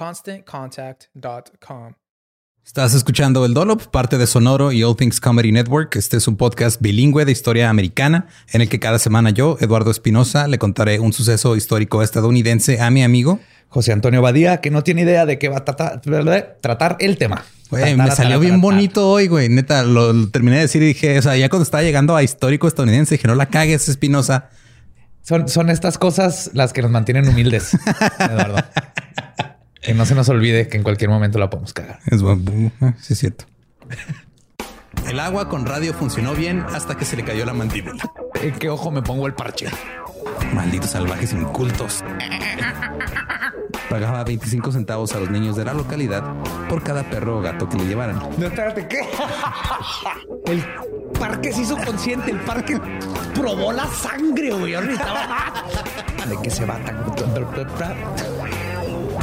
ConstantContact.com. Estás escuchando El Dolop, parte de Sonoro y All Things Comedy Network. Este es un podcast bilingüe de historia americana en el que cada semana yo, Eduardo Espinosa, le contaré un suceso histórico estadounidense a mi amigo José Antonio Badía, que no tiene idea de qué va a tratar, tratar el tema. Güey, me salió bien bonito hoy, güey. Neta, lo, terminé de decir y dije, o sea, ya cuando estaba llegando a histórico estadounidense, dije, no la cagues, Espinosa. Son, son estas cosas las que nos mantienen humildes, Eduardo. Que no se nos olvide que en cualquier momento la podemos cagar. Es bueno, ah, sí es cierto. El agua con radio funcionó bien hasta que se le cayó la mandíbula. ¿En qué ojo me pongo el parche? Malditos salvajes incultos. Pagaba 25 centavos a los niños de la localidad por cada perro o gato que le llevaran. No, espérate, ¿qué? El parque se hizo consciente, el parque probó la sangre, güey. ¿De qué se va tan...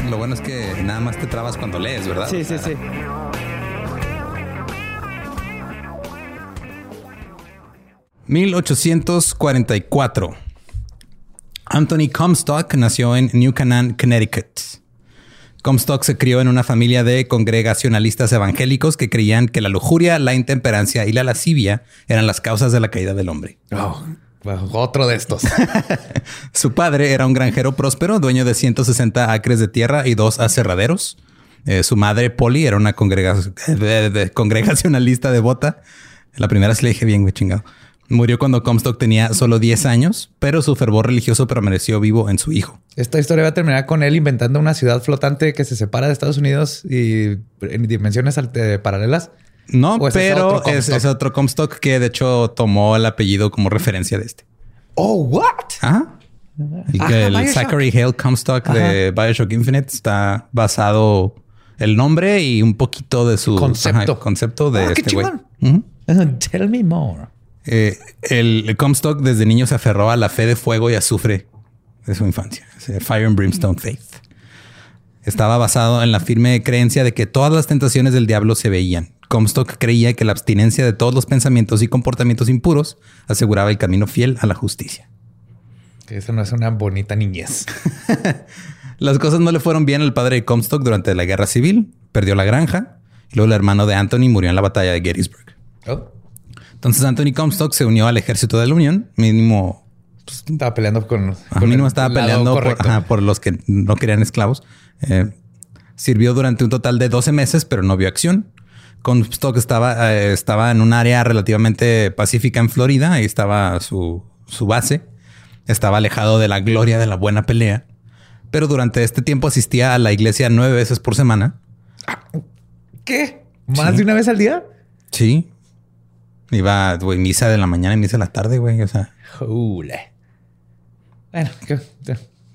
Lo bueno es que nada más te trabas cuando lees, ¿verdad? Sí, sí, sí. ...1844... Anthony Comstock nació en New Canaan, Connecticut. Comstock se crió en una familia de congregacionalistas evangélicos que creían que la lujuria, la intemperancia y la lascivia eran las causas de la caída del hombre. Oh, otro de estos. Su padre era un granjero próspero, dueño de 160 acres de tierra y dos aserraderos. Eh, su madre, Polly, era una congregacionalista devota. La primera se le dije bien, güey, chingado. Murió cuando Comstock tenía solo 10 años, pero su fervor religioso permaneció vivo en su hijo. Esta historia va a terminar con él inventando una ciudad flotante que se separa de Estados Unidos y en dimensiones paralelas. No, pero es, otro Comstock que de hecho tomó el apellido como referencia de este. Oh, what? ¿Ah? el Zachary Hale Comstock de Bioshock Infinite está basado el nombre y un poquito de su concepto, concepto de ah, este güey. Tell me more. Eh, el, Comstock desde niño se aferró a la fe de fuego y azufre de su infancia. Fire and Brimstone Faith. Estaba basado en la firme creencia de que todas las tentaciones del diablo se veían. Comstock creía que la abstinencia de todos los pensamientos y comportamientos impuros aseguraba el camino fiel a la justicia. Eso no es una bonita niñez. Las cosas no le fueron bien al padre de Comstock durante la guerra civil. Perdió la granja y luego el hermano de Anthony murió en la batalla de Gettysburg. Oh. Entonces Anthony Comstock se unió al ejército de la Unión, mínimo. Pues, estaba peleando con. mínimo estaba peleando por, los que no querían esclavos. Eh, sirvió durante un total de 12 meses, pero no vio acción. Comstock estaba, eh, estaba en un área relativamente pacífica en Florida, ahí estaba su, su base. Estaba alejado de la gloria de la buena pelea, pero durante este tiempo asistía a la iglesia nueve veces por semana. ¿Qué? ¿Más Sí. de una vez al día? Sí. Iba, güey, misa de la mañana y misa de la tarde, güey. O sea, Jule. Bueno, ¿qué?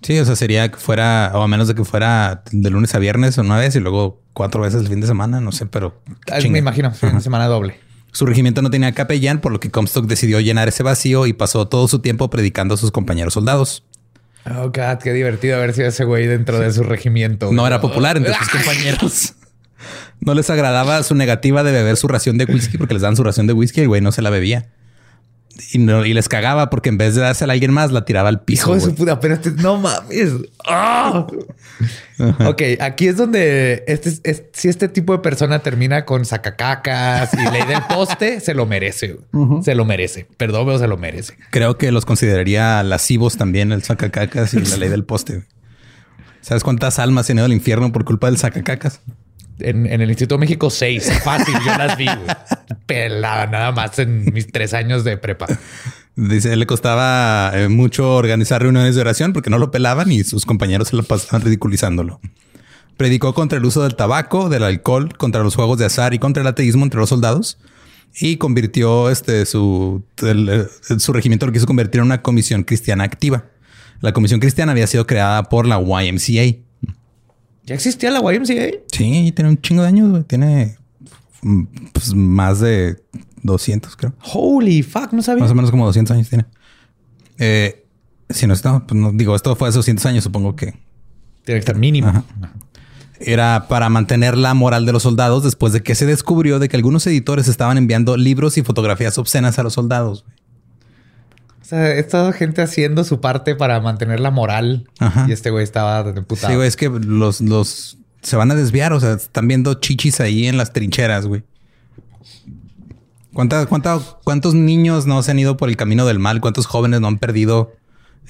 Sí, o sea, sería que fuera, o a menos de que fuera de lunes a viernes una vez y luego cuatro veces el fin de semana, no sé, pero Ah, me imagino, fin de semana doble. Su regimiento no tenía capellán, por lo que Comstock decidió llenar ese vacío y pasó todo su tiempo predicando a sus compañeros soldados. Oh, God, qué divertido haber sido ese güey dentro de su regimiento. No era popular entre sus compañeros. No les agradaba su negativa de beber su ración de whisky porque les daban su ración de whisky y el güey no se la bebía. Y, no- y les cagaba porque en vez de dársela a alguien más, la tiraba al piso. Hijo de su puta, pero este, no mames. ¡Ah! Ok, aquí es donde este, es- si este tipo de persona termina con sacacacas y ley del poste, se lo merece. Se lo merece. Perdón, pero se lo merece. Creo que los consideraría lascivos también el sacacacas y la ley del poste. ¿Sabes cuántas almas se han ido al infierno por culpa del sacacacas? En, el Instituto México 6, fácil, yo las vi. Pelada, nada más en mis tres años de prepa. Dice, le costaba eh, mucho organizar reuniones de oración porque no lo pelaban y sus compañeros se lo pasaban ridiculizándolo. Predicó contra el uso del tabaco, del alcohol, contra los juegos de azar y contra el ateísmo entre los soldados. Y convirtió este, su, eh, su regimiento lo quiso convertir en una comisión cristiana activa. La comisión cristiana había sido creada por la YMCA. ¿Ya existía la YMCA? Sí, tiene un chingo de años, güey. Tiene pues, más de 200, creo. Holy fuck, no sabía. Más o menos como 200 años tiene. Eh, si no está, pues no, digo, esto fue hace 200 años, supongo que Tiene que estar mínimo. Ajá. era para mantener la moral de los soldados después de que se descubrió de que algunos editores estaban enviando libros y fotografías obscenas a los soldados. O sea, esta gente haciendo su parte para mantener la moral. Ajá. Y este güey estaba de puta. Sí, güey, es que los, los se van a desviar, o sea, están viendo chichis ahí en las trincheras, güey. ¿Cuánta, cuánta, ¿Cuántos niños no se han ido por el camino del mal? ¿Cuántos jóvenes no han perdido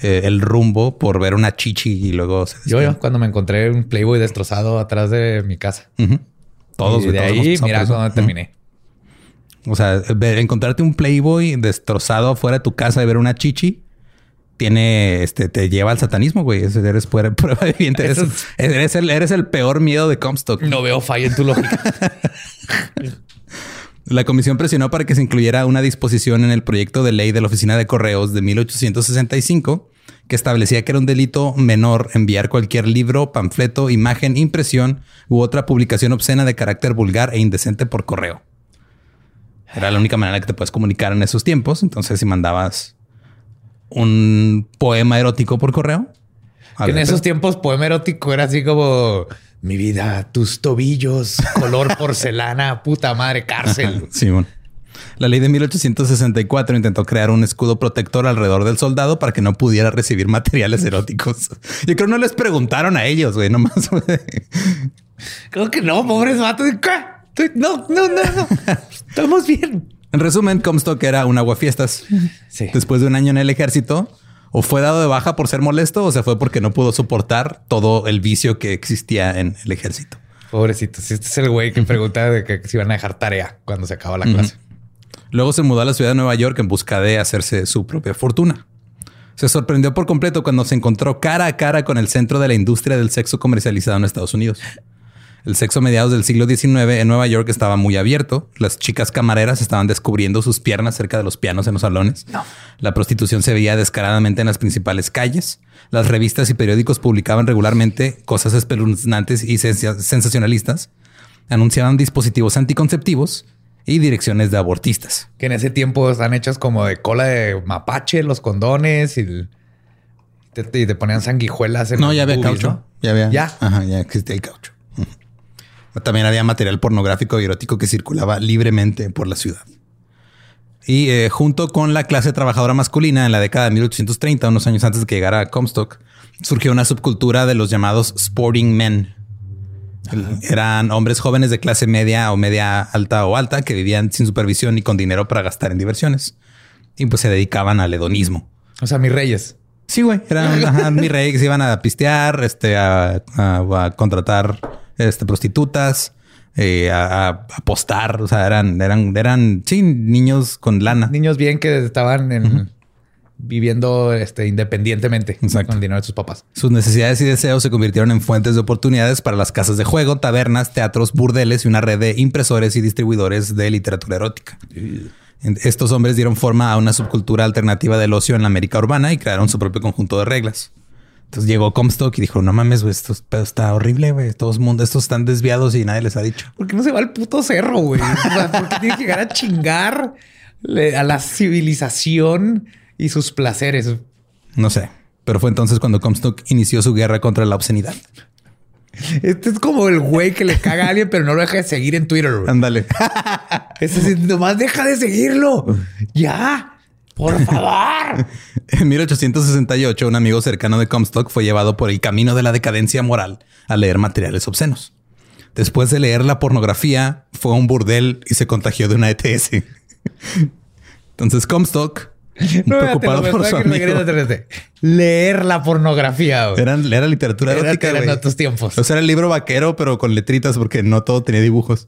eh, el rumbo por ver una chichi y luego se Yo, yo, cuando me encontré un Playboy destrozado atrás de mi casa. Ujú. Todos, Y de todos ahí, mira cuando terminé. O sea, encontrarte un Playboy destrozado afuera de tu casa y ver una chichi tiene, este, te lleva al satanismo, güey. Eres prueba, prueba viviente. Eres el, eres el peor miedo de Comstock. No veo falla en tu lógica. La comisión presionó para que se incluyera una disposición en el proyecto de ley de la Oficina de Correos de 1865 que establecía que era un delito menor enviar cualquier libro, panfleto, imagen, impresión u otra publicación obscena de carácter vulgar e indecente por correo. Era la única manera que te puedes comunicar en esos tiempos. Entonces, si mandabas un poema erótico por correo, Que en esos tiempos poema erótico era así como mi vida, tus tobillos, color porcelana, puta madre, cárcel. Sí, bueno. La ley de 1864 intentó crear un escudo protector alrededor del soldado para que no pudiera recibir materiales eróticos. Yo creo que no les preguntaron a ellos, güey, nomás. güey. Creo que no, pobres vatos. ¿Qué? No, no, no, no. Estamos bien. En resumen, Comstock era un aguafiestas. Sí. Después de un año en el ejército, o fue dado de baja por ser molesto, o se fue porque no pudo soportar todo el vicio que existía en el ejército. Pobrecitos. Este es el güey que pregunta de que si iban a dejar tarea cuando se acaba la clase. Luego se mudó a la ciudad de Nueva York en busca de hacerse su propia fortuna. Se sorprendió por completo cuando se encontró cara a cara con el centro de la industria del sexo comercializado en Estados Unidos. El sexo a mediados del siglo XIX en Nueva York estaba muy abierto. Las chicas camareras estaban descubriendo sus piernas cerca de los pianos en los salones. La prostitución se veía descaradamente en las principales calles. Las revistas y periódicos publicaban regularmente cosas espeluznantes y sensa- sensacionalistas. Anunciaban dispositivos anticonceptivos y direcciones de abortistas. Que en ese tiempo están hechas como de cola de mapache, los condones y te, y te ponían sanguijuelas en No, ya había boobies, caucho. ¿no? Ya había. Ya. Ajá, ya existía el caucho. También había material pornográfico y erótico que circulaba libremente por la ciudad. Y eh, junto con la clase trabajadora masculina en la década de 1830, unos años antes de que llegara a Comstock, surgió una subcultura de los llamados sporting men. Eran hombres jóvenes de clase media o media alta o alta que vivían sin supervisión y con dinero para gastar en diversiones. Y pues se dedicaban al hedonismo. O sea, mis reyes. Sí, güey. Eran ajá, mi rey que se iban a pistear, este, a, a- a contratar este, prostitutas, eh, a, a apostar. O sea, eran, eran, eran, sí, niños con lana. Niños bien que estaban en viviendo este, independientemente Exacto. con el dinero de sus papás. Sus necesidades y deseos se convirtieron en fuentes de oportunidades para las casas de juego, tabernas, teatros, burdeles y una red de impresores y distribuidores de literatura erótica. Estos hombres dieron forma a una subcultura alternativa del ocio en la América urbana y crearon su propio conjunto de reglas. Entonces llegó Comstock y dijo, no mames, güey, esto está horrible, güey. Todos mundo, estos están desviados y nadie les ha dicho. ¿Por qué no se va al puto cerro, güey? O sea, ¿Por qué tiene que llegar a chingar a la civilización y sus placeres? No sé. Pero fue entonces cuando Comstock inició su guerra contra la obscenidad. Este es como el güey que le caga a alguien, pero no lo deja de seguir en Twitter. Ándale. Es así, nomás deja de seguirlo. Ya, por favor. En 1868, un amigo cercano de Comstock fue llevado por el camino de la decadencia moral a leer materiales obscenos. Después de leer la pornografía, fue a un burdel y se contagió de una ETS. Entonces Comstock, No, preocupado por su amigo, decirte. Leer la pornografía. güey. era, era literatura Era- erótica. eran otros tiempos. O sea, era el libro vaquero, pero con letritas porque no todo tenía dibujos.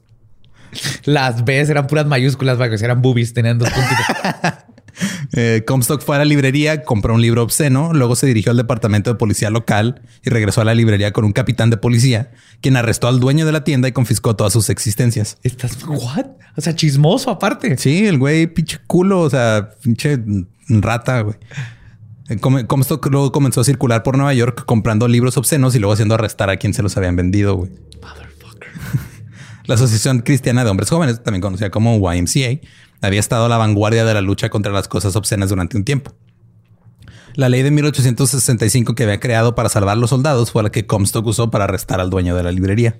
Las Bs eran puras mayúsculas eran boobies, tenían dos puntitos. Eh, Comstock fue a la librería, compró un libro obsceno, luego se dirigió al departamento de policía local y regresó a la librería con un capitán de policía, quien arrestó al dueño de la tienda y confiscó todas sus existencias. Estás, what? O sea, chismoso aparte. Sí, el güey pinche culo, o sea, pinche rata, güey. Eh, Com- Comstock luego comenzó a circular por Nueva York comprando libros obscenos y luego haciendo arrestar a quien se los habían vendido, güey. La Asociación Cristiana de Hombres Jóvenes, también conocida como YMCA, había estado a la vanguardia de la lucha contra las cosas obscenas durante un tiempo. La ley de 1865 que había creado para salvar a los soldados fue la que Comstock usó para arrestar al dueño de la librería.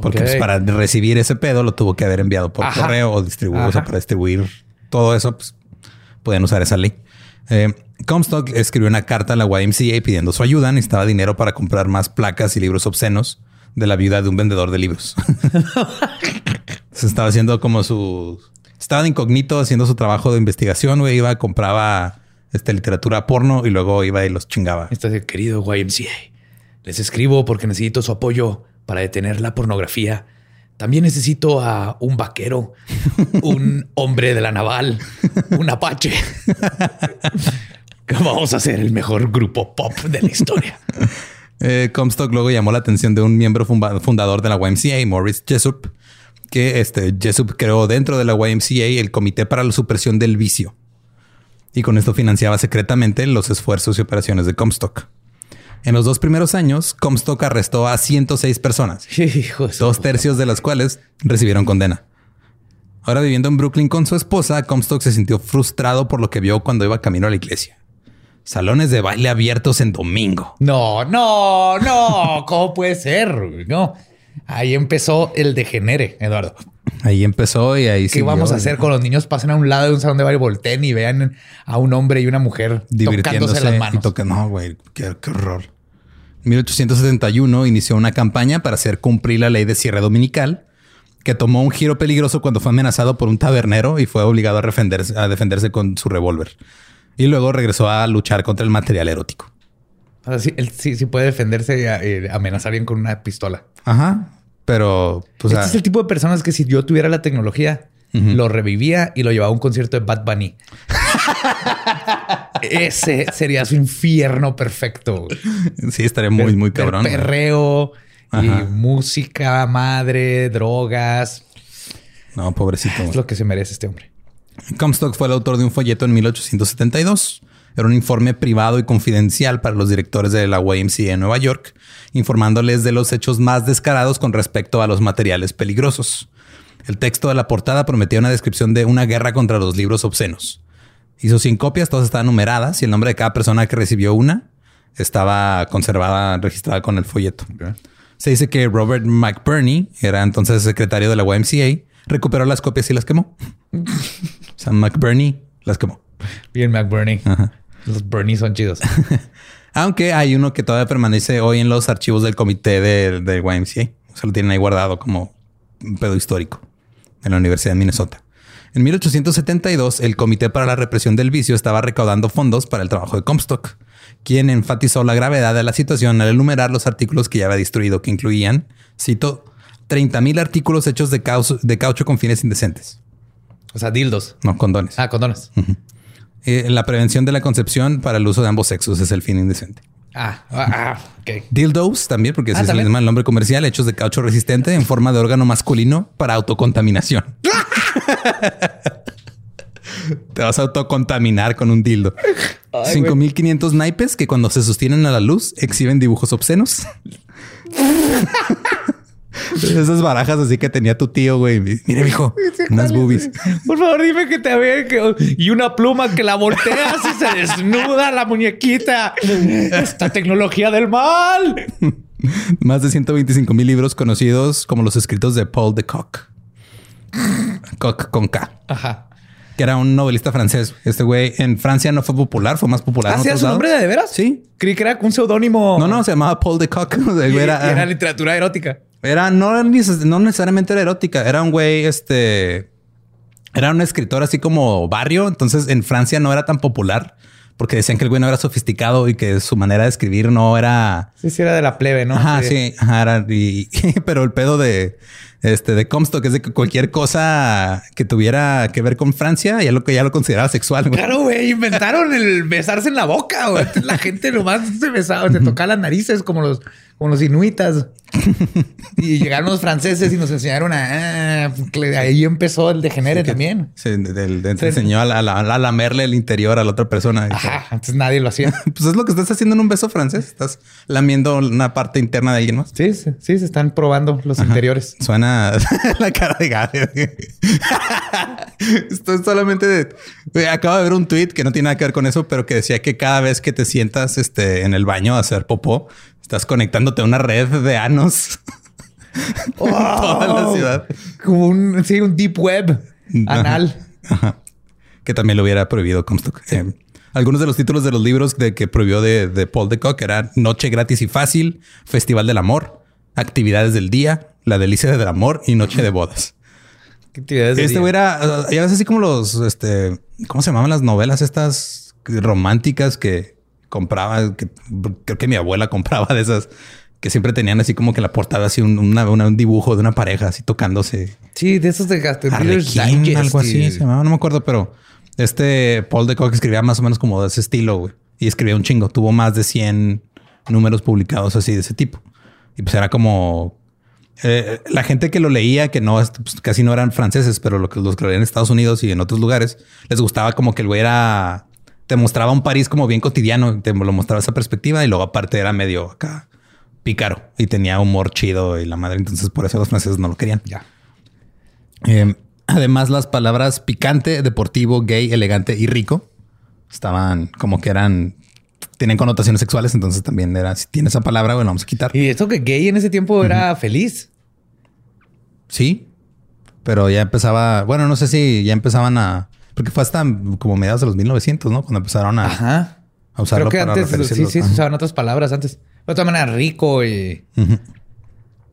Porque pues, para recibir ese pedo lo tuvo que haber enviado por Ajá. correo o distribuir, o sea, para distribuir todo eso, pues podían usar esa ley. Eh, Comstock escribió una carta a la YMCA pidiendo su ayuda. Necesitaba dinero para comprar más placas y libros obscenos de la viuda de un vendedor de libros. Se estaba haciendo como su... Estaba de incógnito haciendo su trabajo de investigación, güey. Iba, compraba este, literatura porno y luego iba y los chingaba. Estás el querido YMCA. Les escribo porque necesito su apoyo para detener la pornografía. También necesito a un vaquero, un hombre de la naval, un apache. Vamos a ser el mejor grupo pop de la historia. Eh, Comstock luego llamó la atención de un miembro funda- fundador de la YMCA, Morris Jessup, que este Jessup creó dentro de la YMCA el Comité para la Supresión del Vicio. Y con esto financiaba secretamente los esfuerzos y operaciones de Comstock. En los dos primeros años, Comstock arrestó a 106 personas, dos tercios de las cuales recibieron condena. Ahora viviendo en Brooklyn con su esposa, Comstock se sintió frustrado por lo que vio cuando iba camino a la iglesia. Salones de baile abiertos en domingo. No, no, no. ¿Cómo puede ser? No. Ahí empezó el degenere, Eduardo. Ahí empezó y ahí ¿Qué siguió. vamos a hacer con los niños? Pasen a un lado de un salón de baile, volteen y vean a un hombre y una mujer tocándose divirtiéndose las y manos. toca- No, güey, qué, qué horror. En 1871 inició una campaña para hacer cumplir la ley de cierre dominical, que tomó un giro peligroso cuando fue amenazado por un tabernero y fue obligado a defenderse, a defenderse con su revólver. Y luego regresó a luchar contra el material erótico. Sí, él sí, sí puede defenderse y eh, amenazar a alguien con una pistola. Ajá. Pero, pues, este es el tipo de personas que si yo tuviera la tecnología, lo revivía y lo llevaba a un concierto de Bad Bunny. Ese sería su infierno perfecto. sí, estaría muy, muy cabrón. Perreo y música, madre, drogas. No, pobrecito. Es lo que se merece este hombre. Comstock fue el autor de un folleto en 1872. Era un informe privado y confidencial para los directores de la YMCA en Nueva York, informándoles de los hechos más descarados con respecto a los materiales peligrosos. El texto de la portada prometía una descripción de una guerra contra los libros obscenos. Hizo 100 copias, todas estaban numeradas y el nombre de cada persona que recibió una estaba conservada, registrada con el folleto. Se dice que Robert McBurney, era entonces secretario de la YMCA, recuperó las copias y las quemó. O sea, McBurney las quemó. Bien, McBurney. Ajá. Los Bernie son chidos. Aunque hay uno que todavía permanece hoy en los archivos del comité del del YMCA. O sea, lo tienen ahí guardado como un pedo histórico en la Universidad de Minnesota. En 1872, el Comité para la Represión del Vicio estaba recaudando fondos para el trabajo de Comstock, quien enfatizó la gravedad de la situación al enumerar los artículos que ya había destruido, que incluían, cito, 30 mil artículos hechos de caucho, de caucho con fines indecentes. O sea, dildos. No, condones. Ah, condones. Eh, la prevención de la concepción para el uso de ambos sexos es el fin indecente. Ah, ah, ah, ok. Dildos también, porque Ah, es el, ¿también? el nombre comercial, hechos de caucho resistente en forma de órgano masculino para autocontaminación. Te vas a autocontaminar con un dildo. Ay, 5500 naipes que cuando se sostienen a la luz exhiben dibujos obscenos. Esas barajas así que tenía tu tío, güey. Mire, mijo, unas boobies. Por favor, dime que te ve que y una pluma que la volteas y se desnuda la muñequita. Esta tecnología del mal. Más de 125 mil libros conocidos como los escritos de Paul de Kock. Koch con K. Ajá. Que era un novelista francés. Este güey en Francia no fue popular, fue más popular. ¿Hacía otros su nombre de, de veras? Sí. Creí que era un seudónimo. No, no, se llamaba Paul de Y- y era, era literatura erótica. era- no, no necesariamente era erótica. Era un güey, este, era un escritor así como barrio. Entonces en Francia no era tan popular porque decían que el güey no era sofisticado y que su manera de escribir no era Sí, sí, era de la plebe, ¿no? Ajá, sí, ajá, era- y- pero el pedo de este de Comstock es de que cualquier cosa que tuviera que ver con Francia ya lo que ya lo consideraba sexual. güey. Claro, güey, inventaron el besarse en la boca, güey. La gente nomás se besaba, se tocaba las narices como los, como los inuitas. Y llegaron los franceses y nos enseñaron a... ah, ahí empezó el degenere también. Sí, de- del- enseñó a, la- a lamerle el interior a la otra persona. Ajá, antes nadie lo hacía. Pues es lo que estás haciendo en un beso francés. Estás lamiendo una parte interna de alguien más. Sí, sí, sí, se están probando los interiores. Suena la cara de Gabe. Esto es solamente de... Güey, Acabo de ver un tweet que no tiene nada que ver con eso, pero que decía que cada vez que te sientas este, en el baño a hacer popó, estás conectándote a una red de anos. Toda la ciudad. Como un, sí, un deep web anal. Ajá. Que también lo hubiera prohibido Comstock. Eh, algunos de los títulos de los libros de que prohibió de, de Paul de Kock eran Noche gratis y fácil, Festival del Amor, Actividades del Día, La delicia del amor y Noche de bodas. ¿Qué actividades de Este día? era, uh, ya ves así como los, este, ¿cómo se llamaban las novelas estas románticas que compraba? Que creo que mi abuela compraba de esas que siempre tenían así como que la portada así un, una- una- un dibujo de una pareja así tocándose. Sí, de esos de Digest algo así se llamaba, no me acuerdo, pero este Paul de Kock escribía más o menos como de ese estilo güey, y escribía un chingo. Tuvo más de 100 números publicados así de ese tipo. Y pues era como eh, la gente que lo leía, que no pues, casi no eran franceses, pero lo que los que lo leían en Estados Unidos y en otros lugares, les gustaba como que el güey era te mostraba un París como bien cotidiano, te lo mostraba esa perspectiva y luego aparte era medio acá pícaro y tenía humor chido y la madre. Entonces por eso los franceses no lo querían. Ya. Eh, además, las palabras picante, deportivo, gay, elegante y rico estaban como que eran, tienen connotaciones sexuales. Entonces también era, si tiene esa palabra, bueno, vamos a quitar. Y esto que gay en ese tiempo era feliz. Sí, pero ya empezaba, bueno, no sé si ya empezaban a, porque fue hasta como mediados de los 1900, ¿no? Cuando empezaron a, Ajá. a usarlo Creo que para antes sí, sí, se usaban otras palabras antes. De otra manera, rico y Ujú.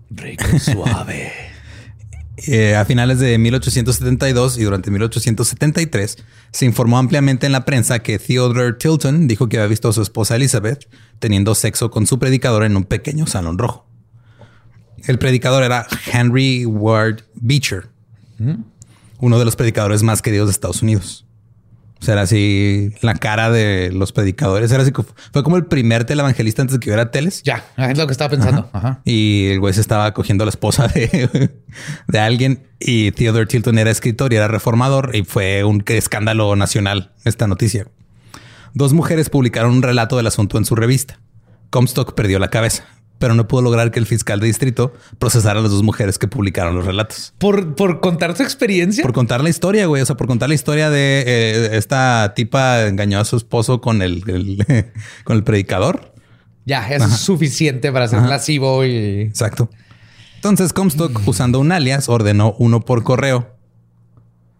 rico y suave. Eh, a finales de 1872 y durante 1873 se informó ampliamente en la prensa que Theodore Tilton dijo que había visto a su esposa Elizabeth teniendo sexo con su predicador en un pequeño salón rojo. El predicador era Henry Ward Beecher, uno de los predicadores más queridos de Estados Unidos. O sea, era así la cara de los predicadores. Era así, fue como el primer televangelista antes de que hubiera teles. ya, es lo que estaba pensando. Ajá. Y el güey se estaba cogiendo a la esposa de, de alguien. Y Theodore Tilton era escritor y era reformador. Y fue un escándalo nacional esta noticia. Dos mujeres publicaron un relato del asunto en su revista. Comstock perdió la cabeza, pero no pudo lograr que el fiscal de distrito procesara a las dos mujeres que publicaron los relatos. Por, por contar su experiencia. Por contar la historia, güey. O sea, por contar la historia de eh, esta tipa engañó a su esposo con el, el- con el predicador. ya, es suficiente para ser lascivo y Exacto. Entonces Comstock, usando un alias, ordenó uno por correo.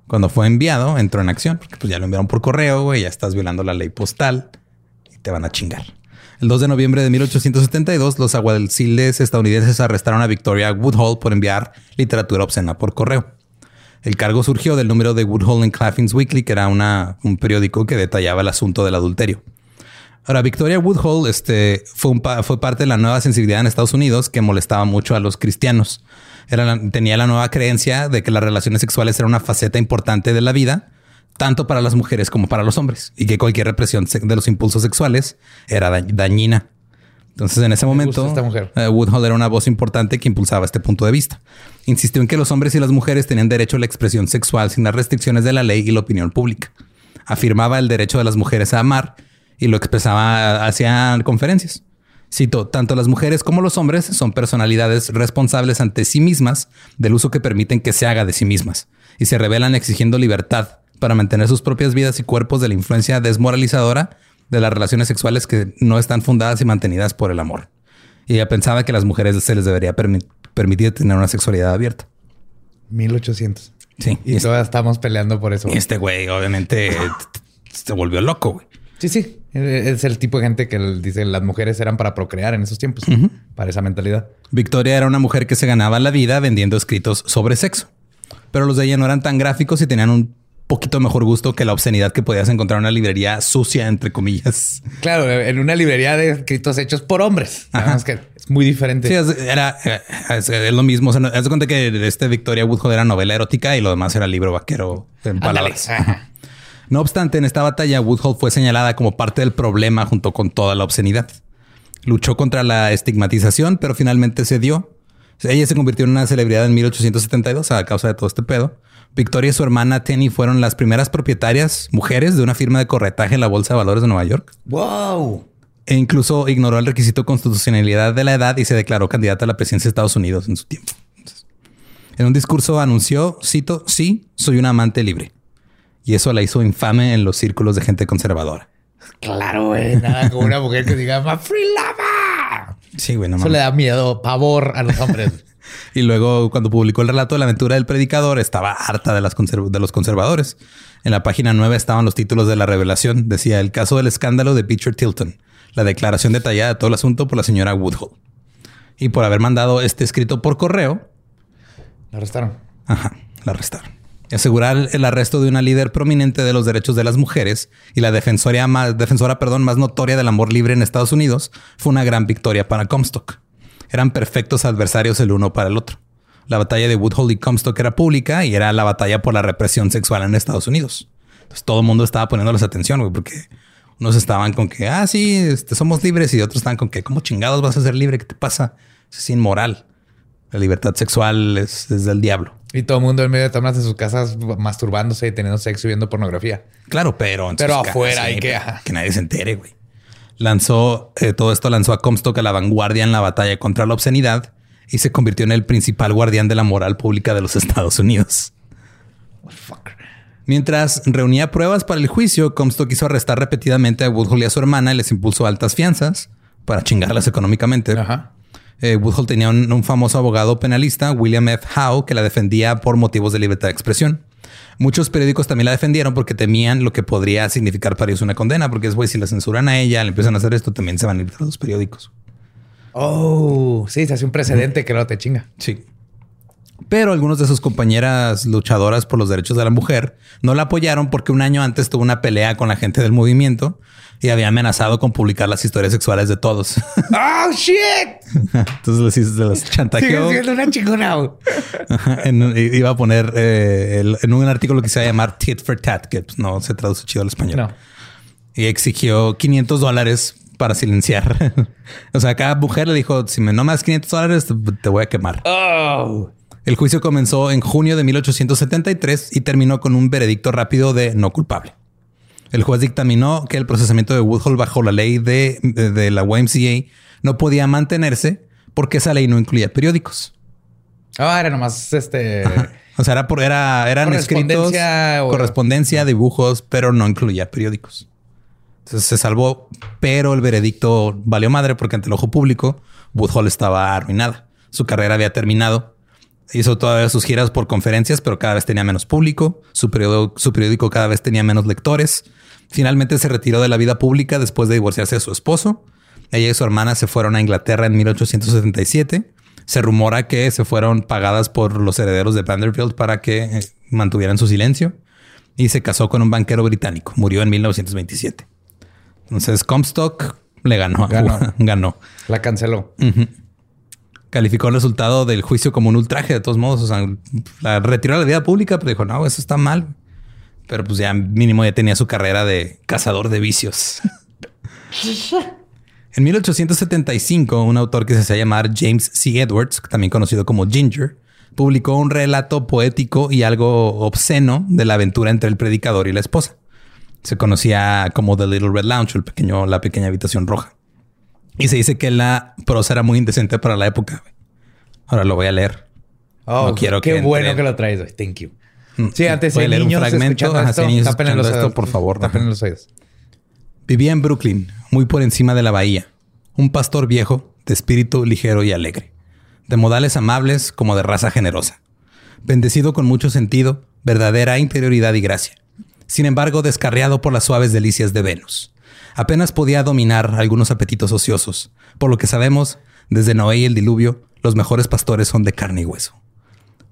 Cuando fue enviado, entró en acción, porque pues ya lo enviaron por correo, güey, ya estás violando la ley postal y te van a chingar. El 2 de noviembre de 1872, los aguaciles estadounidenses arrestaron a Victoria Woodhull por enviar literatura obscena por correo. El cargo surgió del número de Woodhull and Claffins Weekly, que era una, un periódico que detallaba el asunto del adulterio. Ahora, Victoria Woodhull este, fue, fue parte de la nueva sensibilidad en Estados Unidos que molestaba mucho a los cristianos. Tenía la nueva creencia de que las relaciones sexuales eran una faceta importante de la vida, tanto para las mujeres como para los hombres, y que cualquier represión de los impulsos sexuales era dañina. Entonces, en ese momento, eh, Woodhull era una voz importante que impulsaba este punto de vista. Insistió en que los hombres y las mujeres tenían derecho a la expresión sexual sin las restricciones de la ley y la opinión pública. Afirmaba el derecho de las mujeres a amar y lo expresaba hacia conferencias. Cito, tanto las mujeres como los hombres son personalidades responsables ante sí mismas del uso que permiten que se haga de sí mismas y se revelan exigiendo libertad para mantener sus propias vidas y cuerpos de la influencia desmoralizadora de las relaciones sexuales que no están fundadas y mantenidas por el amor. Y ella pensaba que a las mujeres se les debería permitir tener una sexualidad abierta. 1800. Sí. Y, todavía estamos peleando por eso. Y este güey obviamente se volvió loco, güey. Sí, sí. Es el tipo de gente que dice las mujeres eran para procrear en esos tiempos, para esa mentalidad. Victoria era una mujer que se ganaba la vida vendiendo escritos sobre sexo, pero los de ella no eran tan gráficos y tenían un poquito mejor gusto que la obscenidad que podías encontrar en una librería sucia, entre comillas. Claro, en una librería de escritos hechos por hombres. Que es muy diferente. Sí, era es, lo mismo. O sea, haz de cuenta que este Victoria Woodhull era novela erótica y lo demás era libro vaquero en palabras. No obstante, en esta batalla, Woodhull fue señalada como parte del problema junto con toda la obscenidad. Luchó contra la estigmatización, pero finalmente cedió. Ella se convirtió en una celebridad en 1872 a causa de todo este pedo. Victoria y su hermana Tenny fueron las primeras propietarias mujeres de una firma de corretaje en la Bolsa de Valores de Nueva York. ¡Wow! E incluso ignoró el requisito constitucionalidad de la edad y se declaró candidata a la presidencia de Estados Unidos en su tiempo. en un discurso anunció, cito, sí, soy una amante libre. Y eso la hizo infame en los círculos de gente conservadora. Claro, güey. Nada como una mujer que diga, ¡Ma free lava! Sí, güey. eso le da miedo, pavor a los hombres. Y luego, cuando publicó el relato de la aventura del predicador, estaba harta de, las de los conservadores. En la página 9 estaban los títulos de la revelación. Decía el caso del escándalo de Beecher Tilton, la declaración detallada de todo el asunto por la señora Woodhull. Y por haber mandado este escrito por correo, la arrestaron. Ajá, la arrestaron. Asegurar el arresto de una líder prominente de los derechos de las mujeres y la más, defensora, perdón, más notoria del amor libre en Estados Unidos fue una gran victoria para Comstock eran perfectos adversarios el uno para el otro. La batalla de Woodhull y Comstock era pública y era la batalla por la represión sexual en Estados Unidos. Entonces todo el mundo estaba poniéndoles atención, güey, porque unos estaban con que, ah, sí, este, somos libres y otros estaban con que, ¿cómo chingados vas a ser libre? ¿Qué te pasa? es inmoral. La libertad sexual es, del diablo. Y todo el mundo en medio de tomas de sus casas masturbándose y teniendo sexo y viendo pornografía. Claro, pero... pero afuera y que... Que nadie se entere, güey lanzó eh, todo esto lanzó a Comstock a la vanguardia en la batalla contra la obscenidad y se convirtió en el principal guardián de la moral pública de los Estados Unidos. Mientras reunía pruebas para el juicio, Comstock quiso arrestar repetidamente a Woodhull y a su hermana y les impuso altas fianzas para chingarlas económicamente. Eh, Woodhull tenía un, famoso abogado penalista, William F. Howe, que la defendía por motivos de libertad de expresión. Muchos periódicos también la defendieron porque temían lo que podría significar para ellos una condena, porque es, güey, si la censuran a ella, le empiezan a hacer esto, también se van a ir a los periódicos. Oh, sí, se hace un precedente que no te chinga. Sí. Pero algunos de sus compañeras luchadoras por los derechos de la mujer no la apoyaron porque un año antes tuvo una pelea con la gente del movimiento y había amenazado con publicar las historias sexuales de todos. ¡Oh, shit! Entonces les, les chantajeó. Sigue siendo una chingona. iba a poner eh, en un artículo que se va a llamar Tit for Tat, que pues, no se traduce chido al español. No. Y exigió 500 dólares para silenciar. o sea, cada mujer le dijo, si me no me das 500 dólares, te voy a quemar. Oh. El juicio comenzó en junio de 1873 y terminó con un veredicto rápido de no culpable. El juez dictaminó que el procesamiento de Woodhull bajo la ley de, la YMCA no podía mantenerse porque esa ley no incluía periódicos. Ah, era nomás este. O sea, era por, era, eran escritos, correspondencia, dibujos, pero no incluía periódicos. Entonces se salvó, pero el veredicto valió madre porque ante el ojo público Woodhull estaba arruinada. Su carrera había terminado. Hizo todas sus giras por conferencias, pero cada vez tenía menos público. Su, su periódico cada vez tenía menos lectores. Finalmente se retiró de la vida pública después de divorciarse de su esposo. Ella y su hermana se fueron a Inglaterra en 1877. Se rumora que se fueron pagadas por los herederos de Vanderbilt para que eh, mantuvieran su silencio. Y se casó con un banquero británico. Murió en 1927. Entonces Comstock le ganó. Ganó. La canceló. Calificó el resultado del juicio como un ultraje de todos modos. O sea, la retiró de la vida pública, pero dijo, no, eso está mal Pero pues ya mínimo ya tenía su carrera de cazador de vicios. en 1875, un autor que se hacía llamar James C. Edwards, también conocido como Ginger, publicó un relato poético y algo obsceno de la aventura entre el predicador y la esposa. Se conocía como The Little Red Lounge, el pequeño, la pequeña habitación roja. Y se dice que la prosa era muy indecente para la época. Ahora lo voy a leer. Oh, no quiero qué bueno que lo traes. Güey. Thank you. Mm, sí, antes de leer un fragmento. Esto, niños los esto, por favor. Tapen los oídos. Vivía en Brooklyn, muy por encima de la bahía. Un pastor viejo, de espíritu ligero y alegre. De modales amables como de raza generosa. Bendecido con mucho sentido, verdadera interioridad y gracia. Sin embargo, descarriado por las suaves delicias de Venus. Apenas podía dominar algunos apetitos ociosos. Por lo que sabemos, desde Noé y el diluvio, los mejores pastores son de carne y hueso.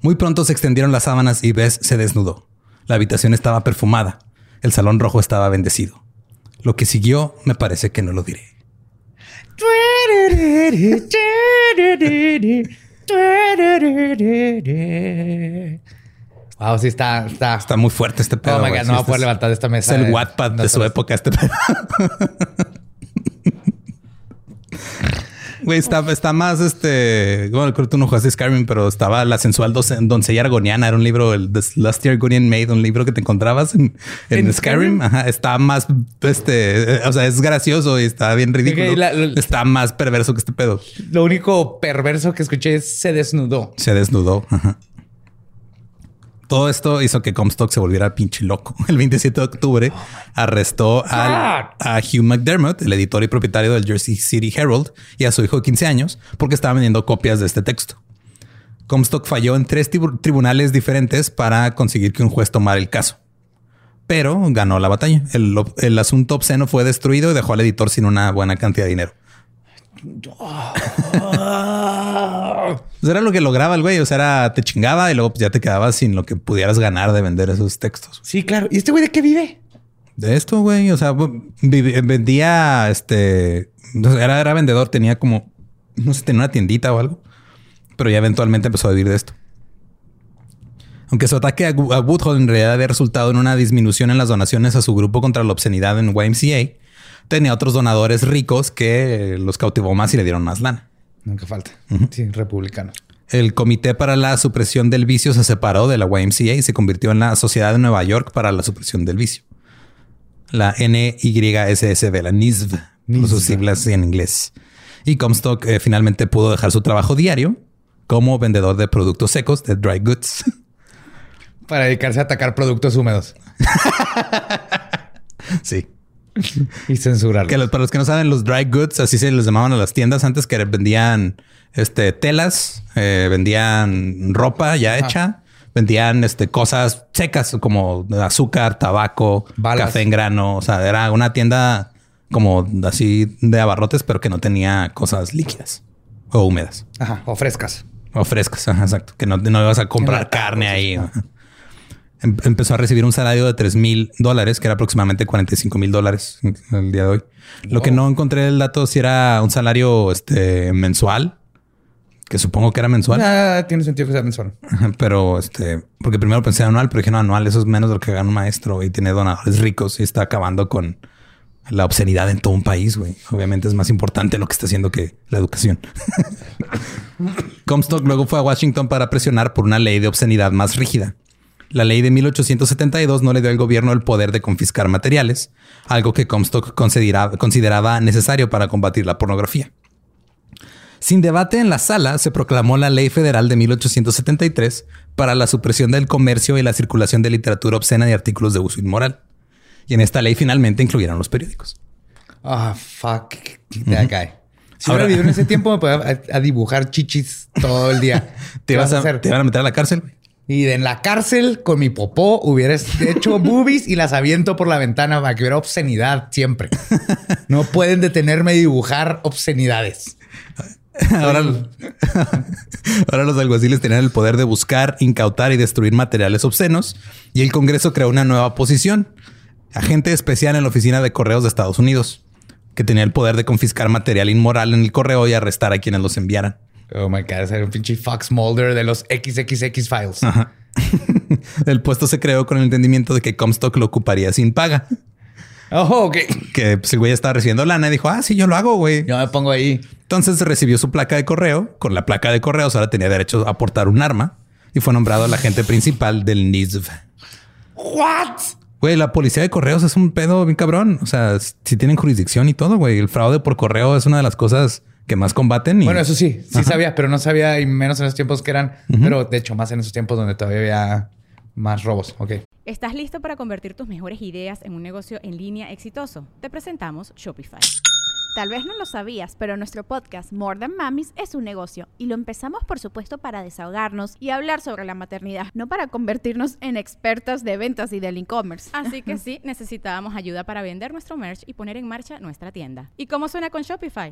Muy pronto se extendieron las sábanas y Bess se desnudó. La habitación estaba perfumada. El salón rojo estaba bendecido. Lo que siguió me parece que no lo diré. Wow, sí está, está. Está muy fuerte este pedo. Oh my God, no va a poder levantar esta mesa. Es el Wattpad de su época, este pedo. Güey, está, está más este. Bueno, creo que tú no jugaste Skyrim, pero estaba La sensual doncella argoniana. Era un libro, el The Last Argonian Maid, un libro que te encontrabas en, Skyrim. Ajá, está más este. O sea, es gracioso y está bien ridículo. está más perverso que este pedo. Lo único perverso que escuché es se desnudó. Se desnudó. Ajá. Todo esto hizo que Comstock se volviera pinche loco. El 27 de octubre arrestó a Hugh McDermott, el editor y propietario del Jersey City Herald, y a su hijo de 15 años porque estaba vendiendo copias de este texto. Comstock falló en tres tribunales diferentes para conseguir que un juez tomara el caso. Pero ganó la batalla. El, el asunto obsceno fue destruido y dejó al editor sin una buena cantidad de dinero. Pues era lo que lograba el güey. O sea, era, te chingaba y luego pues, ya te quedabas sin lo que pudieras ganar de vender esos textos. Sí, claro. ¿Y este güey de qué vive? De esto, güey. O sea, vendía este. Era, era vendedor, tenía como. No sé, tenía una tiendita o algo. Pero ya eventualmente empezó a vivir de esto. Aunque su ataque a, Woodhull en realidad había resultado en una disminución en las donaciones a su grupo contra la obscenidad en YMCA, tenía otros donadores ricos que los cautivó más y le dieron más lana. Nunca falta. Sí, republicano. El Comité para la Supresión del Vicio se separó de la YMCA y se convirtió en la Sociedad de Nueva York para la Supresión del Vicio. La NYSSB, la NISV, por sus siglas en inglés. Y Comstock eh, finalmente pudo dejar su trabajo diario como vendedor de productos secos, de dry goods. Para dedicarse a atacar productos húmedos. sí. y censurar. Que para los que no saben, los dry goods, así se les llamaban a las tiendas antes que vendían este, telas, eh, vendían ropa ya hecha, vendían este, cosas secas como azúcar, tabaco, café en grano. O sea, era una tienda como así de abarrotes, pero que no tenía cosas líquidas o húmedas. Ajá, o frescas. O frescas, exacto. Que no, no ibas a comprar carne ahí. Em, empezó a recibir un salario de 3 mil dólares, que era aproximadamente 45 mil dólares el día de hoy. Lo que no encontré el dato si era un salario este, mensual, que supongo que era mensual. Ah, tiene sentido que sea mensual. Pero este, porque primero pensé anual, pero dije no, anual, eso es menos de lo que gana un maestro y tiene donadores ricos y está acabando con la obscenidad en todo un país, güey. Obviamente es más importante lo que está haciendo que la educación. Comstock luego fue a Washington para presionar por una ley de obscenidad más rígida. La ley de 1872 no le dio al gobierno el poder de confiscar materiales, algo que Comstock consideraba necesario para combatir la pornografía. Sin debate en la sala, se proclamó la Ley Federal de 1873 para la supresión del comercio y la circulación de literatura obscena y artículos de uso inmoral. Y en esta ley finalmente incluyeron los periódicos. Ah, fuck that guy. Si Ahora, hubiera en ese tiempo, me podía a, dibujar chichis todo el día. ¿Te, vas a, hacer? ¿Te van a meter a la cárcel? Y en la cárcel con mi popó hubieras hecho boobies y las aviento por la ventana para que hubiera obscenidad siempre. No pueden detenerme a dibujar obscenidades. Ahora, ahora, los alguaciles tenían el poder de buscar, incautar y destruir materiales obscenos y el Congreso creó una nueva posición, agente especial en la oficina de correos de Estados Unidos, que tenía el poder de confiscar material inmoral en el correo y arrestar a quienes los enviaran. Oh my God, era un pinche Fox Mulder de los XXX files. el puesto se creó con el entendimiento de que Comstock lo ocuparía sin paga. Oh, ok. Que pues, el güey estaba recibiendo lana y dijo, ah, sí, yo lo hago, güey. Yo me pongo ahí. Entonces recibió su placa de correo. Con la placa de correos ahora tenía derecho a portar un arma y fue nombrado el agente principal del NISV. What? Güey, la policía de correos es un pedo bien cabrón. O sea, si tienen jurisdicción y todo, güey. El fraude por correo es una de las cosas que más combaten. Y... Bueno, eso sí, sí sabía, pero no sabía y menos en esos tiempos que eran, pero de hecho más en esos tiempos donde todavía había más robos. Ok. ¿Estás listo para convertir tus mejores ideas en un negocio en línea exitoso? Te presentamos Shopify. Tal vez no lo sabías, pero nuestro podcast More Than Mamis es un negocio y lo empezamos por supuesto para desahogarnos y hablar sobre la maternidad, no para convertirnos en expertas de ventas y del e-commerce. Así que sí, necesitábamos ayuda para vender nuestro merch y poner en marcha nuestra tienda. ¿Y cómo suena con Shopify?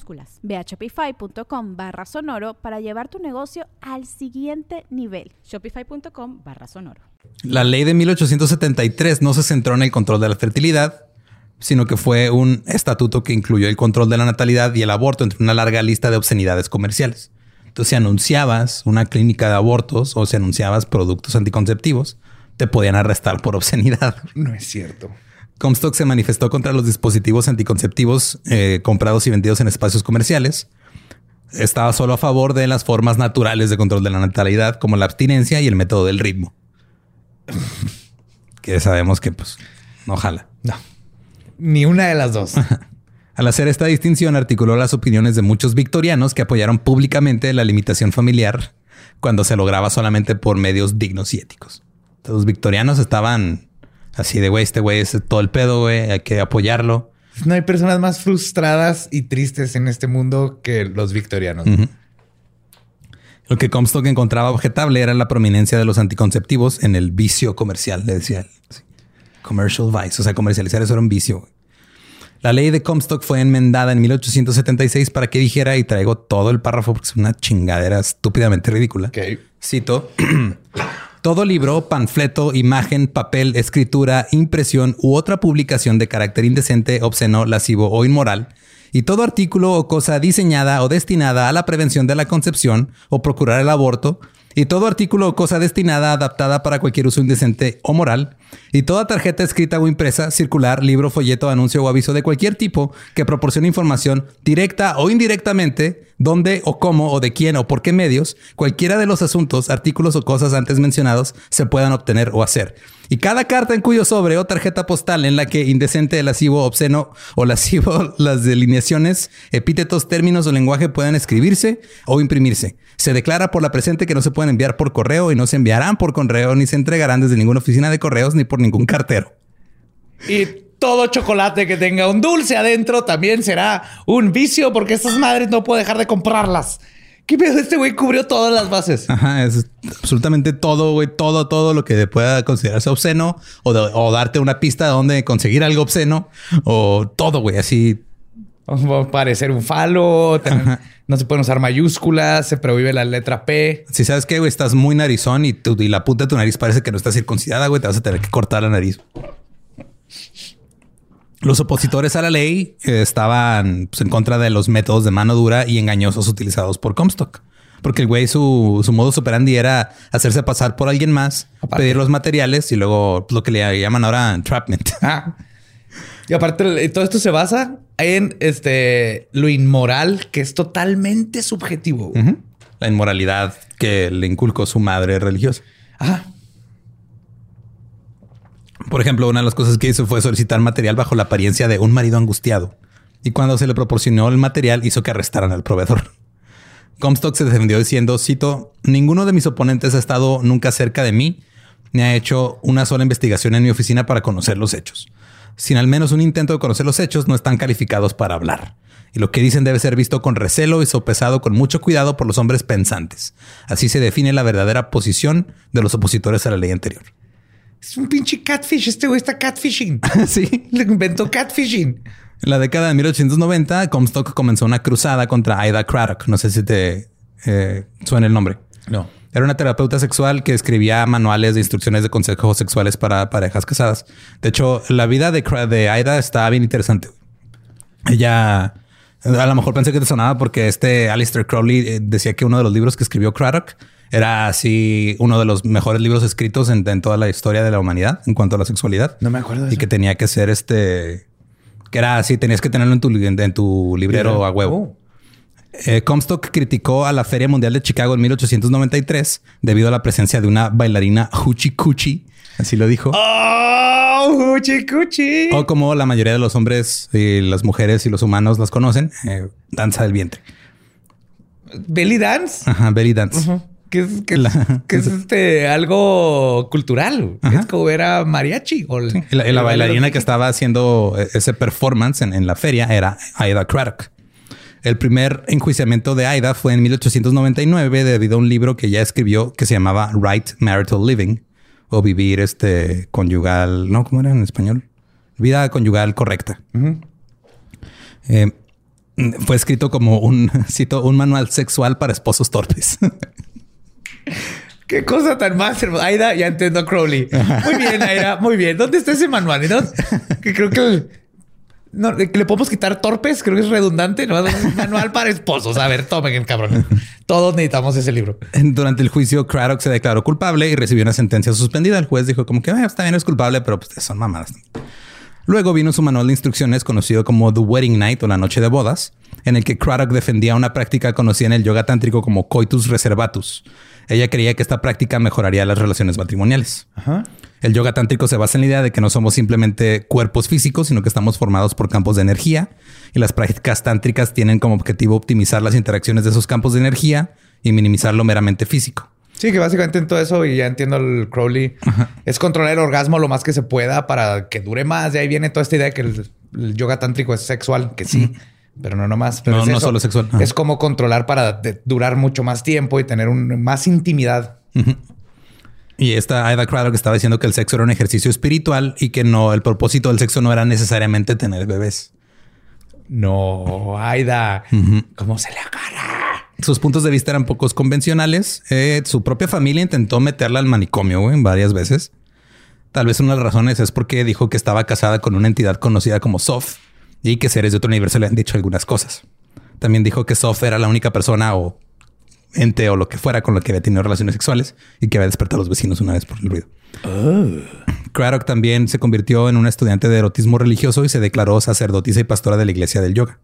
Ve a shopify.com barra sonoro para llevar tu negocio al siguiente nivel. Shopify.com barra sonoro. La ley de 1873 no se centró en el control de la fertilidad, sino que fue un estatuto que incluyó el control de la natalidad y el aborto entre una larga lista de obscenidades comerciales. Entonces, si anunciabas una clínica de abortos o si anunciabas productos anticonceptivos, te podían arrestar por obscenidad. No es cierto. Comstock se manifestó contra los dispositivos anticonceptivos eh, comprados y vendidos en espacios comerciales. Estaba solo a favor de las formas naturales de control de la natalidad, como la abstinencia y el método del ritmo. que sabemos que, pues, no jala. No. Ni una de las dos. Al hacer esta distinción, articuló las opiniones de muchos victorianos que apoyaron públicamente la limitación familiar cuando se lograba solamente por medios dignos y éticos. Los victorianos estaban Así de, güey, este güey es todo el pedo, güey, hay que apoyarlo. No hay personas más frustradas y tristes en este mundo que los victorianos. Lo que Comstock encontraba objetable era la prominencia de los anticonceptivos en el vicio comercial, le decía él. Commercial vice, o sea, comercializar eso era un vicio. La ley de Comstock fue enmendada en 1876 para que dijera, y traigo todo el párrafo porque es una chingadera estúpidamente ridícula. Cito. Todo libro, panfleto, imagen, papel, escritura, impresión u otra publicación de carácter indecente, obsceno, lascivo o inmoral, y todo artículo o cosa diseñada o destinada a la prevención de la concepción o procurar el aborto, y todo artículo o cosa destinada, adaptada para cualquier uso indecente o moral, y toda tarjeta escrita o impresa, circular, libro, folleto, anuncio o aviso de cualquier tipo que proporcione información directa o indirectamente, dónde o cómo o de quién o por qué medios, cualquiera de los asuntos, artículos o cosas antes mencionados se puedan obtener o hacer. Y cada carta en cuyo sobre o tarjeta postal en la que indecente, lascivo, obsceno o lascivo las delineaciones, epítetos, términos o lenguaje puedan escribirse o imprimirse. Se declara por la presente que no se pueden enviar por correo y no se enviarán por correo ni se entregarán desde ninguna oficina de correos ni por ningún cartero. Y todo chocolate que tenga un dulce adentro también será un vicio porque estas madres no puedo dejar de comprarlas. ¿Qué pedo? Este güey cubrió todas las bases. Ajá, es absolutamente todo, güey, todo, todo lo que pueda considerarse obsceno o, darte una pista de dónde conseguir algo obsceno o todo, güey, así. Parecer un falo, no se pueden usar mayúsculas, se prohíbe la letra P. Si sabes que, güey, estás muy narizón y, y la punta de tu nariz parece que no está circuncidada, güey, te vas a tener que cortar la nariz. Los opositores a la ley eh, estaban pues, en contra de los métodos de mano dura y engañosos utilizados por Comstock. Porque el güey, su, su modo superandi era hacerse pasar por alguien más, pedir los materiales y luego pues, lo que le llaman ahora entrapment. Ah. Y aparte, todo esto se basa en este lo inmoral, que es totalmente subjetivo. La inmoralidad que le inculcó su madre religiosa. Ajá. Por ejemplo, una de las cosas que hizo fue solicitar material bajo la apariencia de un marido angustiado. Y cuando se le proporcionó el material, hizo que arrestaran al proveedor. Comstock se defendió diciendo, cito, ninguno de mis oponentes ha estado nunca cerca de mí, ni ha hecho una sola investigación en mi oficina para conocer los hechos. Sin al menos un intento de conocer los hechos, no están calificados para hablar. y lo que dicen debe ser visto con recelo y sopesado con mucho cuidado por los hombres pensantes. Así se define la verdadera posición de los opositores a la ley anterior. Es un pinche catfish. Este güey está catfishing. sí. Le inventó catfishing. En la década de 1890, Comstock comenzó una cruzada contra Aida Craddock. No sé si te eh, suena el nombre. No. Era una terapeuta sexual que escribía manuales de instrucciones de consejos sexuales para parejas casadas. De hecho, la vida de, de Aida está bien interesante. Ella a lo mejor pensé que te sonaba porque este Alistair Crowley eh, decía que uno de los libros que escribió Craddock era así uno de los mejores libros escritos en, toda la historia de la humanidad en cuanto a la sexualidad. No me acuerdo Y que tenía que ser este, que era así, tenías que tenerlo en tu, en tu librero a huevo. Oh. Eh, Comstock criticó a la Feria Mundial de Chicago en 1893 debido a la presencia de una bailarina Hoochie Coochie, así lo dijo. ¡Oh, Hoochie Coochie! O como la mayoría de los hombres y las mujeres y los humanos las conocen, eh, danza del vientre. ¿Belly dance? Ajá, belly dance. Que es, este, algo cultural. Es como era mariachi. O la, bailarina que estaba haciendo e, ese performance en, en la feria era Aida Craddock. El primer enjuiciamiento de Aida fue en 1899 debido a un libro que ella escribió que se llamaba Right Marital Living o vivir este conyugal, no, ¿cómo era en español? Vida conyugal correcta. Eh, fue escrito como un, cito, un manual sexual para esposos torpes. Qué cosa tan más hermosa. Aida, ya entiendo Crowley. Muy bien, Aida, muy bien. ¿Dónde está ese manual? Que creo que no, le podemos quitar torpes, creo que es redundante. ¿no? manual para esposos. A ver, tomen cabrón. Todos necesitamos ese libro. Durante el juicio, Craddock se declaró culpable y recibió una sentencia suspendida. El juez dijo como que ah, está bien, es culpable, pero pues son mamadas. Luego vino su manual de instrucciones conocido como The Wedding Night o la noche de bodas, en el que Craddock defendía una práctica conocida en el yoga tántrico como coitus reservatus. Ella creía que esta práctica mejoraría las relaciones matrimoniales. Ajá. El yoga tántrico se basa en la idea de que no somos simplemente cuerpos físicos, sino que estamos formados por campos de energía y las prácticas tántricas tienen como objetivo optimizar las interacciones de esos campos de energía y minimizar lo meramente físico. Sí, que básicamente en todo eso, y ya entiendo el Crowley, es controlar el orgasmo lo más que se pueda para que dure más. De ahí viene toda esta idea de que el, yoga tántrico es sexual, que sí, pero no nomás. Pero no, no solo sexual. Es como controlar para durar mucho más tiempo y tener un, más intimidad. Y esta Aida Craddock estaba diciendo que el sexo era un ejercicio espiritual y que no, el propósito del sexo no era necesariamente tener bebés. No, Aida, ¿cómo se le agarra? Sus puntos de vista eran pocos convencionales. Eh, su propia familia intentó meterla al manicomio varias veces. Tal vez una de las razones es porque dijo que estaba casada con una entidad conocida como Sof y que seres de otro universo le han dicho algunas cosas. También dijo que Sof era la única persona o ente o lo que fuera con lo que había tenido relaciones sexuales y que había despertado a los vecinos una vez por el ruido. Oh. Craddock también se convirtió en una estudiante de erotismo religioso y se declaró sacerdotisa y pastora de la iglesia del yoga.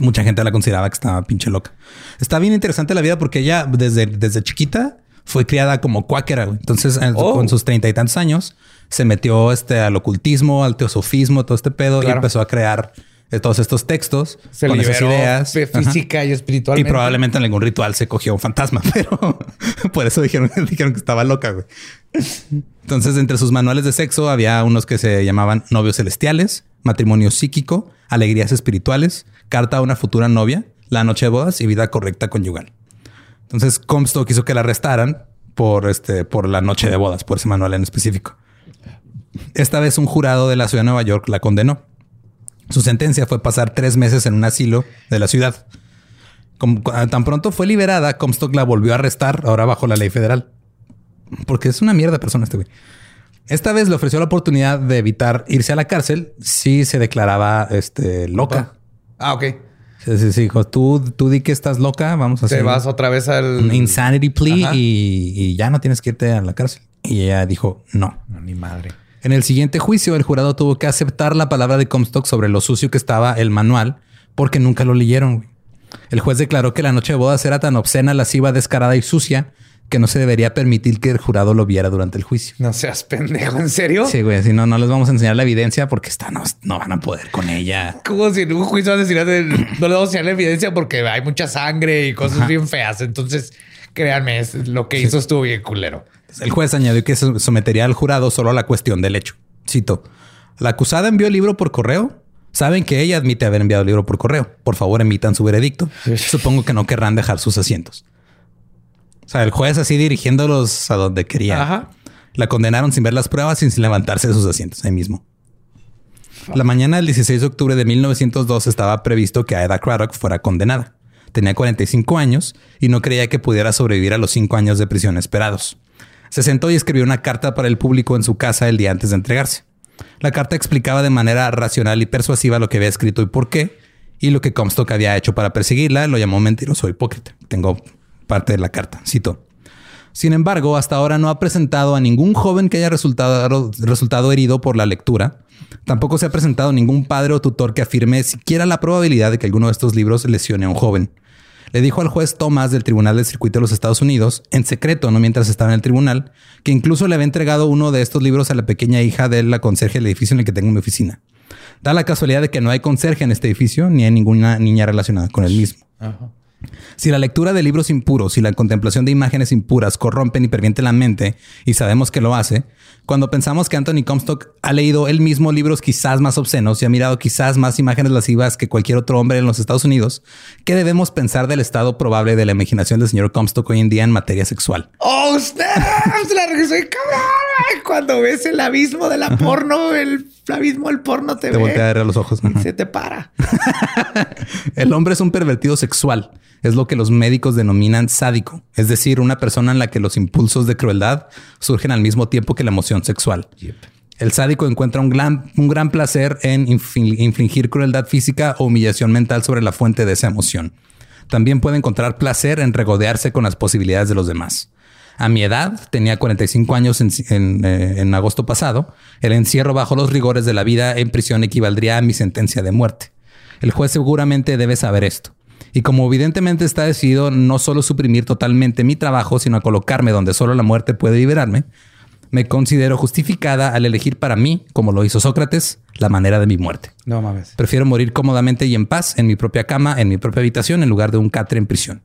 mucha gente la consideraba que estaba pinche loca. Está bien interesante la vida porque ella desde, desde chiquita fue criada como cuáquera. Entonces, oh. con sus treinta y tantos años, se metió este, al ocultismo, al teosofismo, todo este pedo y empezó a crear de todos estos textos se con esas ideas física y espiritual. Y probablemente en algún ritual se cogió un fantasma, pero por eso dijeron, dijeron que estaba loca. Güey. Entonces, entre sus manuales de sexo había unos que se llamaban novios celestiales, matrimonio psíquico, alegrías espirituales, carta a una futura novia, la noche de bodas y vida correcta conyugal. Entonces, Comstock quiso que la arrestaran por este, por la noche de bodas, por ese manual en específico. Esta vez un jurado de la ciudad de Nueva York la condenó. Su sentencia fue pasar tres meses en un asilo de la ciudad. Como, tan pronto fue liberada, Comstock la volvió a arrestar, ahora bajo la ley federal. Porque es una mierda persona este güey. Esta vez le ofreció la oportunidad de evitar irse a la cárcel si se declaraba este, loca. Ah, ok. Sí, sí, tú, tú di que estás loca, vamos a hacer... Te vas otra vez al... insanity plea y, y, ya no tienes que irte a la cárcel. Y ella dijo, no. No, ni madre. En el siguiente juicio, el jurado tuvo que aceptar la palabra de Comstock sobre lo sucio que estaba el manual porque nunca lo leyeron. El juez declaró que la noche de bodas era tan obscena, lasciva, descarada y sucia que no se debería permitir que el jurado lo viera durante el juicio. No seas pendejo, ¿en serio? Sí, güey. Si no, no les vamos a enseñar la evidencia porque está, no, van a poder con ella. Como si en un juicio no les vamos a enseñar la evidencia porque hay mucha sangre y cosas bien feas. Entonces, créanme, lo que hizo estuvo bien culero. El juez añadió que se sometería al jurado solo a la cuestión del hecho. Cito. La acusada envió el libro por correo. Saben que ella admite haber enviado el libro por correo. Por favor, emitan su veredicto. Supongo que no querrán dejar sus asientos. O sea, el juez así dirigiéndolos a donde quería. La condenaron sin ver las pruebas y sin levantarse de sus asientos ahí mismo. La mañana del 16 de octubre de 1902 estaba previsto que Aida Craddock fuera condenada. Tenía 45 años y no creía que pudiera sobrevivir a los cinco años de prisión esperados. Se sentó y escribió una carta para el público en su casa el día antes de entregarse. La carta explicaba de manera racional y persuasiva lo que había escrito y por qué, y lo que Comstock había hecho para perseguirla lo llamó mentiroso hipócrita. Tengo parte de la carta, cito. Sin embargo, hasta ahora no ha presentado a ningún joven que haya resultado, herido por la lectura. Tampoco se ha presentado ningún padre o tutor que afirme siquiera la probabilidad de que alguno de estos libros lesione a un joven le dijo al juez Thomas del Tribunal del Circuito de los Estados Unidos, en secreto, no mientras estaba en el tribunal, que incluso le había entregado uno de estos libros a la pequeña hija de la conserje del edificio en el que tengo mi oficina. Da la casualidad de que no hay conserje en este edificio ni hay ninguna niña relacionada con el mismo. Si la lectura de libros impuros y la contemplación de imágenes impuras corrompen y pervienten la mente, y sabemos que lo hace, cuando pensamos que Anthony Comstock ha leído él mismo libros quizás más obscenos y ha mirado quizás más imágenes lascivas que cualquier otro hombre en los Estados Unidos, ¿qué debemos pensar del estado probable de la imaginación del señor Comstock hoy en día en materia sexual? ¡Oh, snaps! La soy cabrón. Cuando ves el abismo de la porno, el abismo del porno te, te voltea a ver a los ojos. Se te para. el hombre es un pervertido sexual es lo que los médicos denominan sádico, es decir, una persona en la que los impulsos de crueldad surgen al mismo tiempo que la emoción sexual. El sádico encuentra un gran, un gran placer en infligir crueldad física o humillación mental sobre la fuente de esa emoción. También puede encontrar placer en regodearse con las posibilidades de los demás. A mi edad, tenía 45 años en, eh, en, agosto pasado, el encierro bajo los rigores de la vida en prisión equivaldría a mi sentencia de muerte. El juez seguramente debe saber esto. Y como evidentemente está decidido no solo suprimir totalmente mi trabajo, sino a colocarme donde solo la muerte puede liberarme, me considero justificada al elegir para mí, como lo hizo Sócrates, la manera de mi muerte. No mames. Prefiero morir cómodamente y en paz en mi propia cama, en mi propia habitación, en lugar de un catre en prisión.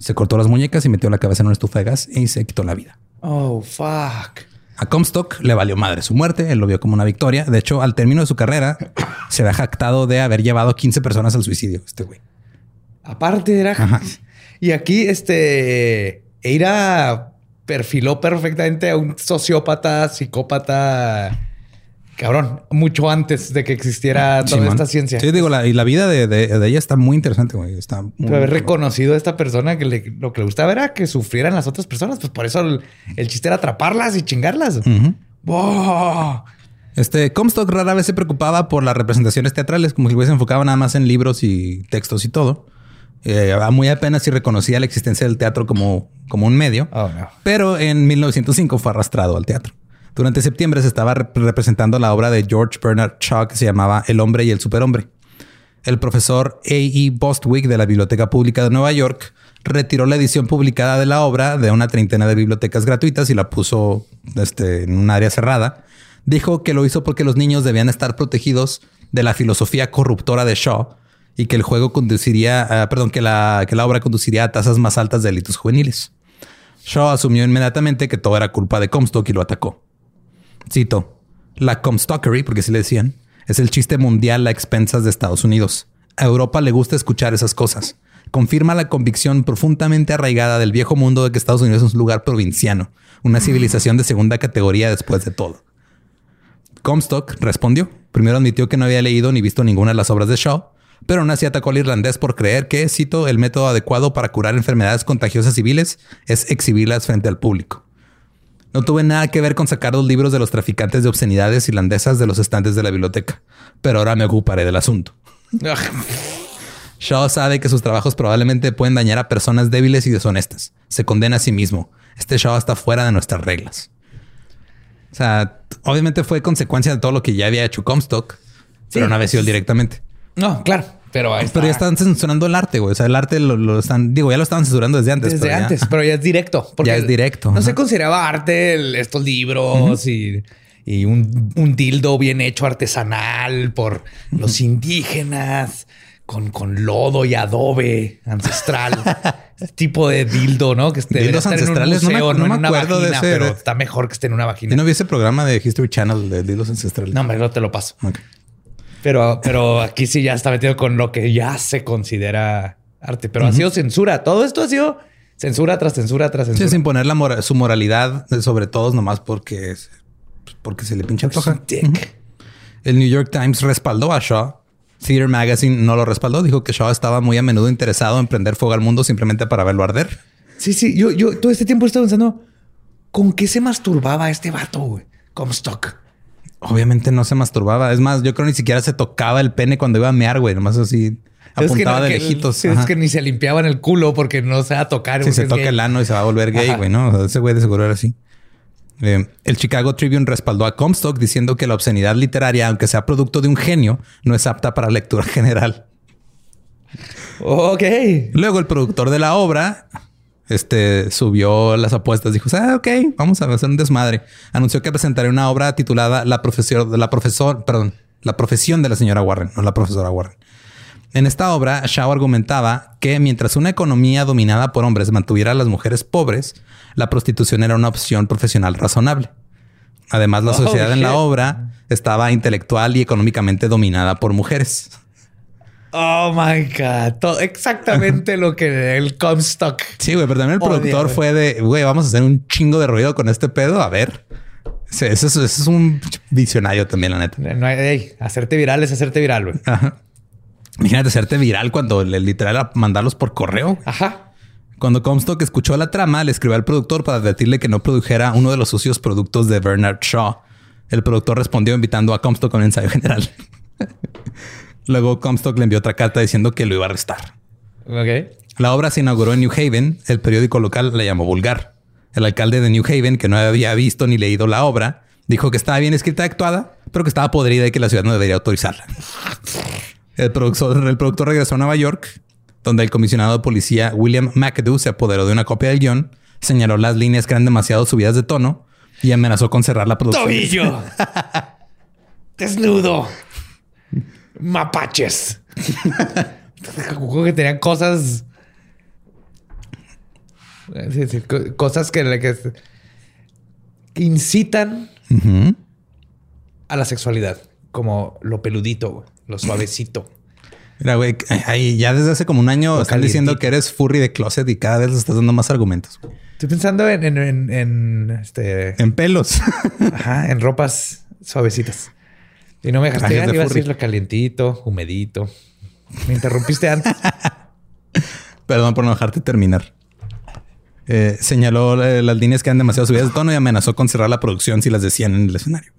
Se cortó las muñecas y metió la cabeza en una estufa de gas y se quitó la vida. Oh, fuck. A Comstock le valió madre su muerte, él lo vio como una victoria. De hecho, al término de su carrera, se había jactado de haber llevado 15 personas al suicidio, este güey. Aparte era. Y aquí, este. Eira perfiló perfectamente a un sociópata, psicópata. Cabrón, mucho antes de que existiera toda esta ciencia. Sí, digo, la, y la vida de, ella está muy interesante, güey. Está muy, haber reconocido a esta persona que lo que le gustaba era que sufrieran las otras personas. Pues por eso el, chiste era atraparlas y chingarlas. Este Comstock rara vez se preocupaba por las representaciones teatrales, como si hubiese enfocado nada más en libros y textos y todo. Eh, muy apenas si reconocía la existencia del teatro como, como un medio, oh, pero en 1905 fue arrastrado al teatro. Durante septiembre se estaba representando la obra de George Bernard Shaw que se llamaba El hombre y el superhombre. El profesor A. E. Bostwick de la Biblioteca Pública de Nueva York retiró la edición publicada de la obra de una treintena de bibliotecas gratuitas y la puso este, en un área cerrada. Dijo que lo hizo porque los niños debían estar protegidos de la filosofía corruptora de Shaw y que el juego conduciría, perdón, que la, que la obra conduciría a tasas más altas de delitos juveniles. Shaw asumió inmediatamente que todo era culpa de Comstock y lo atacó. Cito, la Comstockery, porque así le decían, es el chiste mundial a expensas de Estados Unidos. A Europa le gusta escuchar esas cosas. Confirma la convicción profundamente arraigada del viejo mundo de que Estados Unidos es un lugar provinciano, una civilización de segunda categoría después de todo. Comstock respondió. Primero admitió que no había leído ni visto ninguna de las obras de Shaw, pero aún así atacó al irlandés por creer que, cito, el método adecuado para curar enfermedades contagiosas civiles es exhibirlas frente al público. No tuve nada que ver con sacar los libros de los traficantes de obscenidades irlandesas de los estantes de la biblioteca, pero ahora me ocuparé del asunto. Shaw sabe que sus trabajos probablemente pueden dañar a personas débiles y deshonestas. Se condena a sí mismo. Este Shaw está fuera de nuestras reglas. O sea, obviamente fue consecuencia de todo lo que ya había hecho Comstock, pero no había sido directamente. No, claro. Pero, pero ya están censurando el arte, güey. O sea, el arte lo, están, digo, ya lo estaban censurando desde antes. Desde antes, pero ya es directo. Porque ya es directo. No se consideraba arte estos libros y, un, dildo bien hecho artesanal por los indígenas con, con lodo y adobe ancestral. este tipo de dildo, ¿no? Que esté Dildos ancestrales. no me, no me acuerdo de ese. Pero está mejor que esté en una vagina. ¿Y no vi ese programa de History Channel de dildos ancestrales? No, hombre, no te lo paso. Pero, pero aquí sí ya está metido con lo que ya se considera arte. Pero ha sido censura. Todo esto ha sido censura tras censura tras censura. Sí, sin poner la su moralidad sobre todos nomás porque, porque se le pincha toja. El New York Times respaldó a Shaw. Theater Magazine no lo respaldó. Dijo que Shaw estaba muy a menudo interesado en prender fuego al mundo simplemente para verlo arder. Sí, sí. Yo, yo todo este tiempo he estado pensando, ¿con qué se masturbaba este vato, güey? Comstock. Obviamente no se masturbaba. Es más, yo creo ni siquiera se tocaba el pene cuando iba a mear, güey. Nomás así apuntaba de lejitos. Es que ni se limpiaban el culo porque no se va a tocar. Si se toca el ano y se va a volver gay, güey, ¿no? ese güey de seguro era así. Eh, el Chicago Tribune respaldó a Comstock diciendo que la obscenidad literaria, aunque sea producto de un genio, no es apta para lectura general. Ok. Luego el productor de la obra este, subió las apuestas, dijo, ah, ok, vamos a hacer un desmadre. Anunció que presentaría una obra titulada La profesión, la profesor, perdón, la profesión de la señora Warren, no la profesora Warren. En esta obra, Shaw argumentaba que mientras una economía dominada por hombres mantuviera a las mujeres pobres, la prostitución era una opción profesional razonable. Además, la oh, sociedad en la obra estaba intelectual y económicamente dominada por mujeres. Oh my God. exactamente lo que el Comstock. Sí, güey, pero también el productor fue de, güey, vamos a hacer un chingo de ruido con este pedo. A ver. Ese, es un visionario también, la neta. No hay, hacerte viral es hacerte viral, güey. Imagínate hacerte viral cuando literal a mandarlos por correo. Ajá. Cuando Comstock escuchó la trama, le escribió al productor para advertirle que no produjera uno de los sucios productos de Bernard Shaw. El productor respondió invitando a Comstock a un ensayo general. Luego Comstock le envió otra carta diciendo que lo iba a arrestar. La obra se inauguró en New Haven. El periódico local la llamó vulgar. El alcalde de New Haven, que no había visto ni leído la obra, dijo que estaba bien escrita y actuada, pero que estaba podrida y que la ciudad no debería autorizarla. El productor, el productor regresó a Nueva York, donde el comisionado de policía William McAdoo se apoderó de una copia del guion, señaló las líneas que eran demasiado subidas de tono y amenazó con cerrar la producción. ¡Tobillo! ¡Desnudo! Mapaches. que tenían cosas. cosas que, incitan a la sexualidad, como lo peludito, lo suavecito. Mira, güey, ya desde hace como un año están diciendo que eres furry de closet y cada vez estás dando más argumentos. Estoy pensando en, en, en, este... en pelos. Ajá, en ropas suavecitas. Y no me dejaste iba a decir lo calientito, humedito. Me interrumpiste antes. Perdón por no dejarte terminar. Eh, señaló eh, las líneas que eran demasiado subidas de tono y amenazó con cerrar la producción si las decían en el escenario.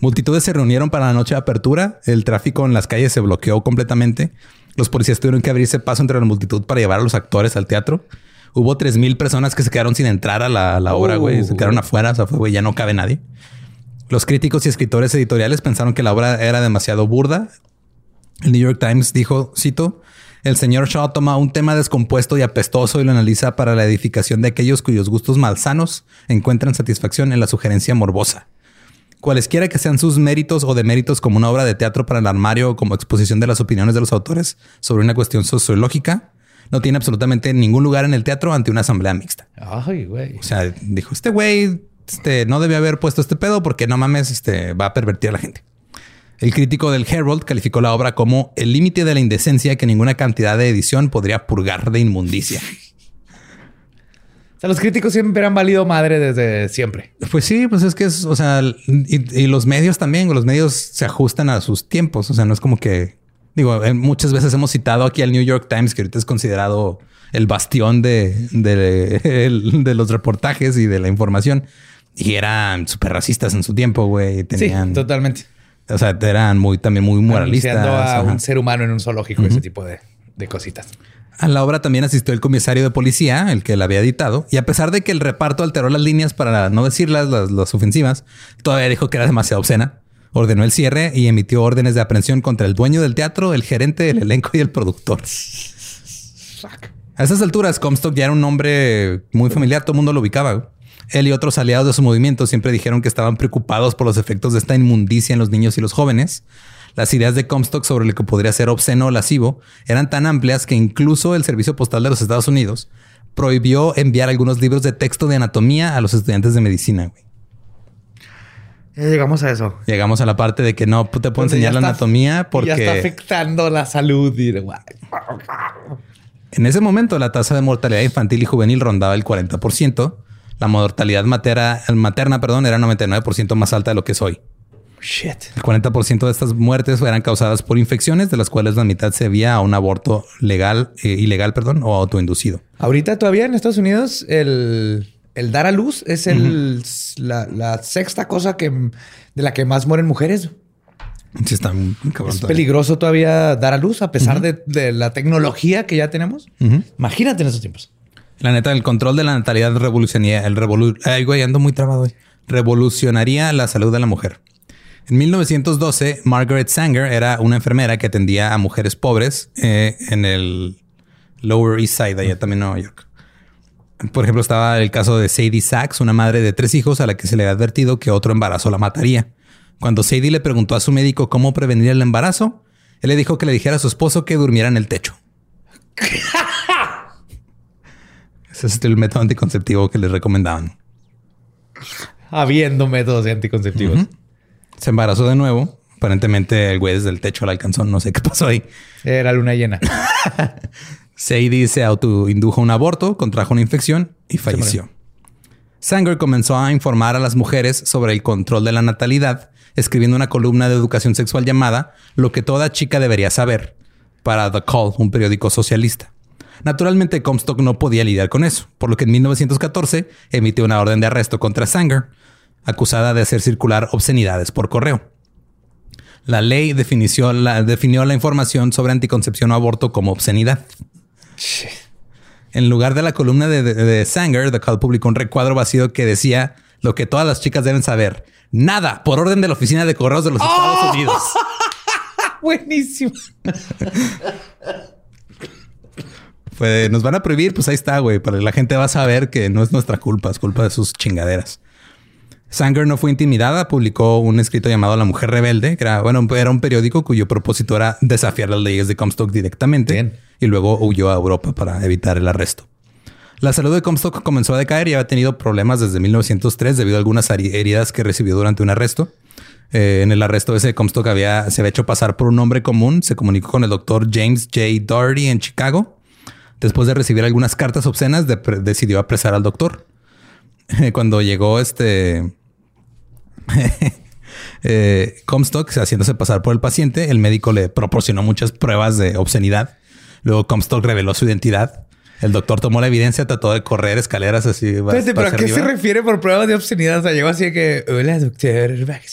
Multitudes se reunieron para la noche de apertura. El tráfico en las calles se bloqueó completamente. Los policías tuvieron que abrirse paso entre la multitud para llevar a los actores al teatro. Hubo 3.000 personas que se quedaron sin entrar a la, obra, güey. Se quedaron afuera. O sea, fue, güey, ya no cabe nadie. Los críticos y escritores editoriales pensaron que la obra era demasiado burda. El New York Times dijo, cito, el señor Shaw toma un tema descompuesto y apestoso y lo analiza para la edificación de aquellos cuyos gustos malsanos encuentran satisfacción en la sugerencia morbosa. Cualesquiera que sean sus méritos o deméritos como una obra de teatro para el armario o como exposición de las opiniones de los autores sobre una cuestión sociológica, no tiene absolutamente ningún lugar en el teatro ante una asamblea mixta. Ay, güey. O sea, dijo, este güey este, no debe haber puesto este pedo porque no mames, este, va a pervertir a la gente. El crítico del Herald calificó la obra como el límite de la indecencia que ninguna cantidad de edición podría purgar de inmundicia. O sea, los críticos siempre han valido madre desde siempre. Pues sí, pues es que es, o sea, y, los medios también, los medios se ajustan a sus tiempos. O sea, no es como que, digo, eh, muchas veces hemos citado aquí al New York Times, que ahorita es considerado el bastión de, de los reportajes y de la información. Y eran súper racistas en su tiempo, güey. Tenían, sí, totalmente. O sea, eran muy, también muy moralistas. a un ser humano en un zoológico, ese tipo de, cositas. A la obra también asistió el comisario de policía, el que la había editado, y a pesar de que el reparto alteró las líneas para no decirlas, las, ofensivas, todavía dijo que era demasiado obscena. Ordenó el cierre y emitió órdenes de aprehensión contra el dueño del teatro, el gerente del elenco y el productor. A esas alturas, Comstock ya era un nombre muy familiar, todo el mundo lo ubicaba. Él y otros aliados de su movimiento siempre dijeron que estaban preocupados por los efectos de esta inmundicia en los niños y los jóvenes. Las ideas de Comstock sobre lo que podría ser obsceno o lascivo eran tan amplias que incluso el Servicio Postal de los Estados Unidos prohibió enviar algunos libros de texto de anatomía a los estudiantes de medicina. Ya llegamos a eso. Llegamos a la parte de que no te puedo enseñar la está- anatomía porque Ya está afectando la salud. Y... en ese momento la tasa de mortalidad infantil y juvenil rondaba el 40%. La mortalidad materna, materna perdón, era 99% más alta de lo que es hoy. Shit. El 40% de estas muertes eran causadas por infecciones, de las cuales la mitad se debía a un aborto legal, eh, ilegal, perdón, o autoinducido. Ahorita todavía en Estados Unidos el, el dar a luz es el, la, la sexta cosa que, de la que más mueren mujeres. Sí, está muy cabrón. Es todavía. peligroso todavía dar a luz a pesar de, de la tecnología que ya tenemos. Imagínate en esos tiempos. La neta, el control de la natalidad revolucionaría, el revolu Ay, güey, ando muy trabado hoy. Revolucionaría la salud de la mujer. En 1912, Margaret Sanger era una enfermera que atendía a mujeres pobres eh, en el Lower East Side, allá también en Nueva York. Por ejemplo, estaba el caso de Sadie Sachs, una madre de tres hijos a la que se le había advertido que otro embarazo la mataría. Cuando Sadie le preguntó a su médico cómo prevenir el embarazo, él le dijo que le dijera a su esposo que durmiera en el techo. Ese es el método anticonceptivo que les recomendaban. Habiendo métodos anticonceptivos. Se embarazó de nuevo. Aparentemente el güey desde el techo la alcanzó. No sé qué pasó ahí. Era luna llena. Sadie se autoindujo un aborto, contrajo una infección y falleció. Sanger comenzó a informar a las mujeres sobre el control de la natalidad, escribiendo una columna de educación sexual llamada Lo que toda chica debería saber para The Call, un periódico socialista. Naturalmente, Comstock no podía lidiar con eso, por lo que en 1914 emitió una orden de arresto contra Sanger, acusada de hacer circular obscenidades por correo. La ley definició la, definió la información sobre anticoncepción o aborto como obscenidad. En lugar de la columna de, de- de Sanger, The Call publicó un recuadro vacío que decía lo que todas las chicas deben saber. Nada, por orden de la Oficina de Correos de los Estados Unidos. Buenísimo. Pues nos van a prohibir, pues ahí está, güey. Para la gente va a saber que no es nuestra culpa, es culpa de sus chingaderas. Sanger no fue intimidada, publicó un escrito llamado La Mujer Rebelde, que era, bueno, era un periódico cuyo propósito era desafiar las leyes de Comstock directamente Bien. y luego huyó a Europa para evitar el arresto. La salud de Comstock comenzó a decaer y había tenido problemas desde 1903 debido a algunas heridas que recibió durante un arresto. Eh, en el arresto ese, Comstock había, se había hecho pasar por un hombre común. Se comunicó con el doctor James J. Doherty en Chicago. Después de recibir algunas cartas obscenas, de- decidió apresar al doctor. Cuando llegó este eh, Comstock haciéndose pasar por el paciente, el médico le proporcionó muchas pruebas de obscenidad. Luego Comstock reveló su identidad. El doctor tomó la evidencia, trató de correr escaleras así. Espérate, pero ¿a qué se refiere por pruebas de obscenidad? O sea, llegó así de que, hola, doctor.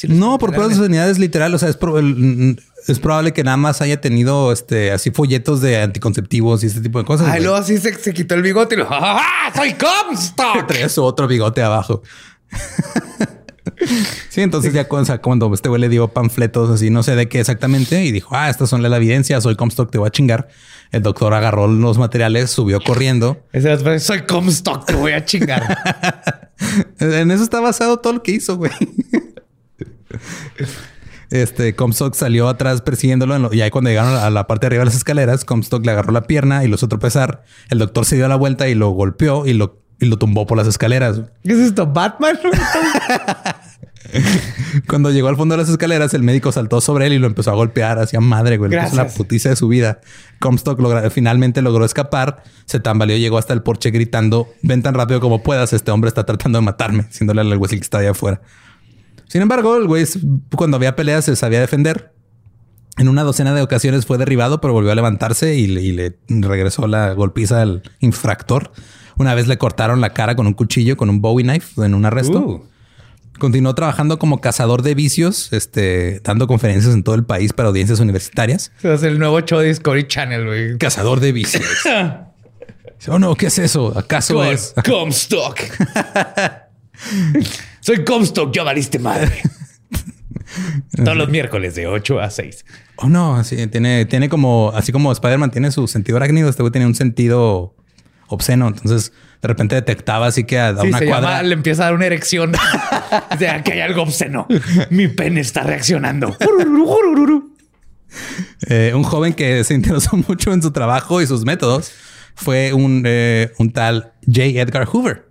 No, por pruebas de obscenidad es literal. O sea, es, es probable que nada más haya tenido este así folletos de anticonceptivos y este tipo de cosas. Ay, luego así se, se quitó el bigote y lo, ¡ah! ¡Soy Comstock! Traía su otro bigote abajo. sí, entonces ya cuando, cuando este güey le dio panfletos así, no sé de qué exactamente, y dijo, ah, estas son la evidencia, soy Comstock, te voy a chingar. El doctor agarró los materiales, subió corriendo. Ese es, Soy Comstock, te voy a chingar. En eso está basado todo lo que hizo, güey. Este Comstock salió atrás persiguiéndolo lo- y ahí cuando llegaron a la parte de arriba de las escaleras, Comstock le agarró la pierna y lo hizo tropezar. El doctor se dio la vuelta y lo golpeó y lo, y lo tumbó por las escaleras. ¿Qué es esto? ¿Batman? Cuando llegó al fondo de las escaleras, el médico saltó sobre él y lo empezó a golpear hacia madre, güey. Gracias. la putiza de su vida. Comstock logra- finalmente logró escapar, se tambaleó, llegó hasta el porche gritando: Ven tan rápido como puedas, este hombre está tratando de matarme, diciéndole al güey que está allá afuera. Sin embargo, el güey, cuando había peleas, se sabía defender. En una docena de ocasiones fue derribado, pero volvió a levantarse y le, y le regresó la golpiza al infractor. Una vez le cortaron la cara con un cuchillo, con un Bowie knife en un arresto. Uh. Continuó trabajando como cazador de vicios, este, dando conferencias en todo el país para audiencias universitarias. Es el nuevo show de Discovery Channel, güey. Cazador de vicios. oh no, ¿qué es eso? ¿Acaso Com- es? Comstock. Soy Comstock, ya valiste madre. Todos los miércoles de 8 a 6. Oh no, así tiene, tiene como, así como Spider-Man tiene su sentido arácnido, este güey tenía un sentido obsceno. Entonces, de repente detectaba así que a, a Sí, una se cuadra. llama, le empieza a dar una erección. o sea, que hay algo obsceno. Mi pene está reaccionando. Eh, un joven que se interesó mucho en su trabajo y sus métodos fue un, eh, un tal J. Edgar Hoover.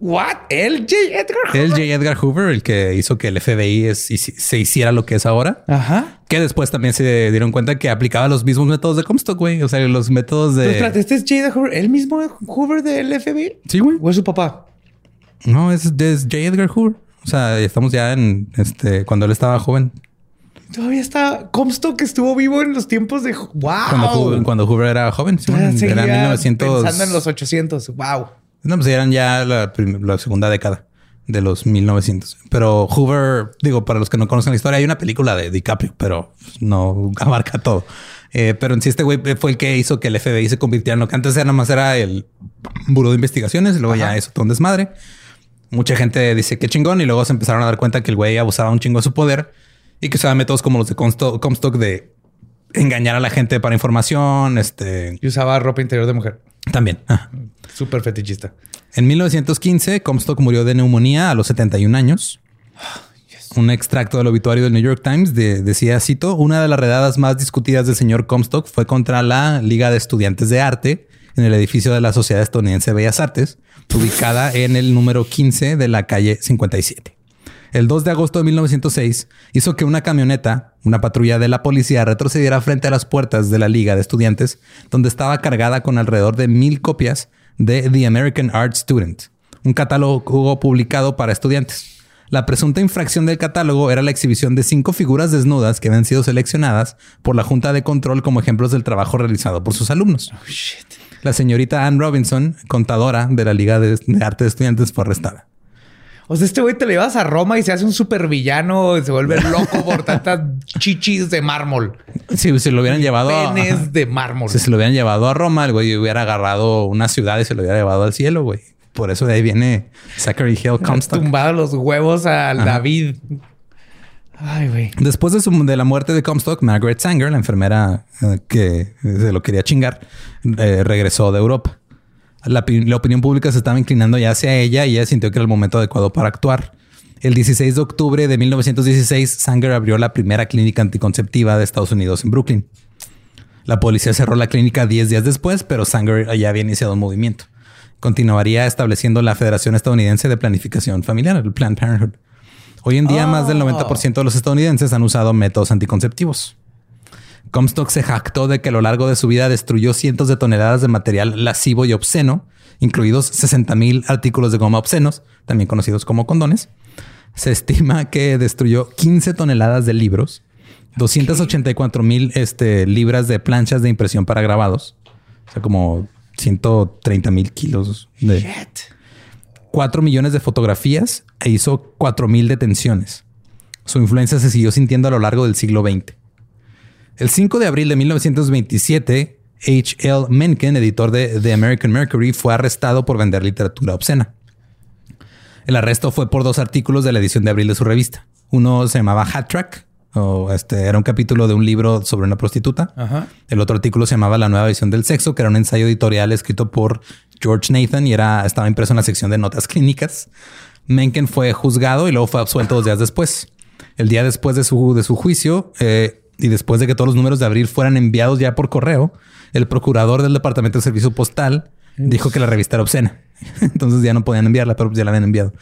¿What? ¿El J. Edgar Hoover? El J. Edgar Hoover, el que hizo que el FBI se hiciera lo que es ahora. Ajá. Que después también se dieron cuenta que aplicaba los mismos métodos de Comstock, güey. O sea, los métodos de... espérate, ¿este es J. Edgar Hoover? ¿El mismo Hoover del FBI? Sí, güey. ¿O es su papá? No, es, es J. Edgar Hoover. O sea, estamos ya en este cuando él estaba joven. Todavía está Comstock estuvo vivo en los tiempos de wow. Cuando, Hoover, era joven, sí, era 1900. Pensando en los 800. Wow. No, pues eran ya la, segunda década de los 1900. Pero Hoover, digo, para los que no conocen la historia, hay una película de DiCaprio, pero no abarca todo. Eh, pero en sí, este güey fue el que hizo que el FBI se convirtiera en lo que antes era nada más era el Buró de Investigaciones y luego ya eso todo un desmadre. Mucha gente dice que chingón y luego se empezaron a dar cuenta que el güey abusaba un chingo de su poder y que usaba métodos como los de Comstock, de engañar a la gente para información. Este y usaba ropa interior de mujer. También. Súper fetichista. En 1915, Comstock murió de neumonía a los 71 años. Un extracto del obituario del New York Times decía, cito, una de las redadas más discutidas del señor Comstock fue contra la Liga de Estudiantes de Arte en el edificio de la Sociedad Estadounidense de Bellas Artes, ubicada en el número 15 de la calle 57 el 2 de agosto de 1906 hizo que una camioneta, una patrulla de la policía, retrocediera frente a las puertas de la Liga de Estudiantes, donde estaba cargada con alrededor de mil copias de The American Art Student, un catálogo publicado para estudiantes. La presunta infracción del catálogo era la exhibición de cinco figuras desnudas que habían sido seleccionadas por la Junta de Control como ejemplos del trabajo realizado por sus alumnos. Oh, la señorita Ann Robinson, contadora de la Liga de Arte de Estudiantes, fue arrestada. O sea, este güey te lo llevas a Roma y se hace un supervillano, se vuelve loco por tantas chichis de mármol. Si se lo hubieran llevado Penes de mármol. Si se lo hubieran llevado a Roma, el güey hubiera agarrado una ciudad y se lo hubiera llevado al cielo, güey. Por eso de ahí viene Zachary Hill Comstock. Tumbado los huevos a David. Ay, güey. Después de, su, de, la muerte de Comstock, Margaret Sanger, la enfermera eh, que se lo quería chingar, eh, regresó de Europa. La, opinión pública se estaba inclinando ya hacia ella y ella sintió que era el momento adecuado para actuar. El 16 de octubre de 1916, Sanger abrió la primera clínica anticonceptiva de Estados Unidos en Brooklyn. La policía cerró la clínica 10 días después, pero Sanger ya había iniciado un movimiento. Continuaría estableciendo la Federación Estadounidense de Planificación Familiar, el Planned Parenthood. Hoy en día, más del 90% de los estadounidenses han usado métodos anticonceptivos. Comstock se jactó de que a lo largo de su vida destruyó cientos de toneladas de material lascivo y obsceno, incluidos 60 mil artículos de goma obscenos, también conocidos como condones. Se estima que destruyó 15 toneladas de libros, 284 mil este, libras de planchas de impresión para grabados, o sea, como 130 mil kilos de... 4 millones de fotografías e hizo 4 mil detenciones. Su influencia se siguió sintiendo a lo largo del siglo XX. El 5 de abril de 1927, H. L. Mencken, editor de The American Mercury, fue arrestado por vender literatura obscena. El arresto fue por dos artículos de la edición de abril de su revista. Uno se llamaba Hat Track, o este era un capítulo de un libro sobre una prostituta. El otro artículo se llamaba La nueva visión del sexo, que era un ensayo editorial escrito por George Nathan y era, estaba impreso en la sección de notas clínicas. Mencken fue juzgado y luego fue absuelto dos días después. El día después de su, de su juicio, eh, y después de que todos los números de abril fueran enviados ya por correo, el procurador del Departamento de Servicio Postal dijo que la revista era obscena. Entonces ya no podían enviarla, pero ya la habían enviado.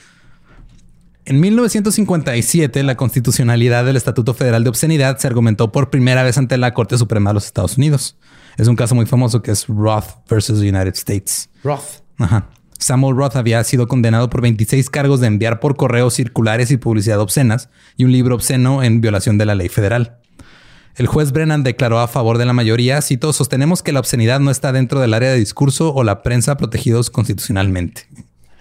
En 1957, la constitucionalidad del Estatuto Federal de Obscenidad se argumentó por primera vez ante la Corte Suprema de los Estados Unidos. Es un caso muy famoso que es Roth versus United States. Roth. Ajá. Samuel Roth había sido condenado por 26 cargos de enviar por correo circulares y publicidad obscenas y un libro obsceno en violación de la ley federal. El juez Brennan declaró a favor de la mayoría, cito, sostenemos que la obscenidad no está dentro del área de discurso o la prensa protegidos constitucionalmente.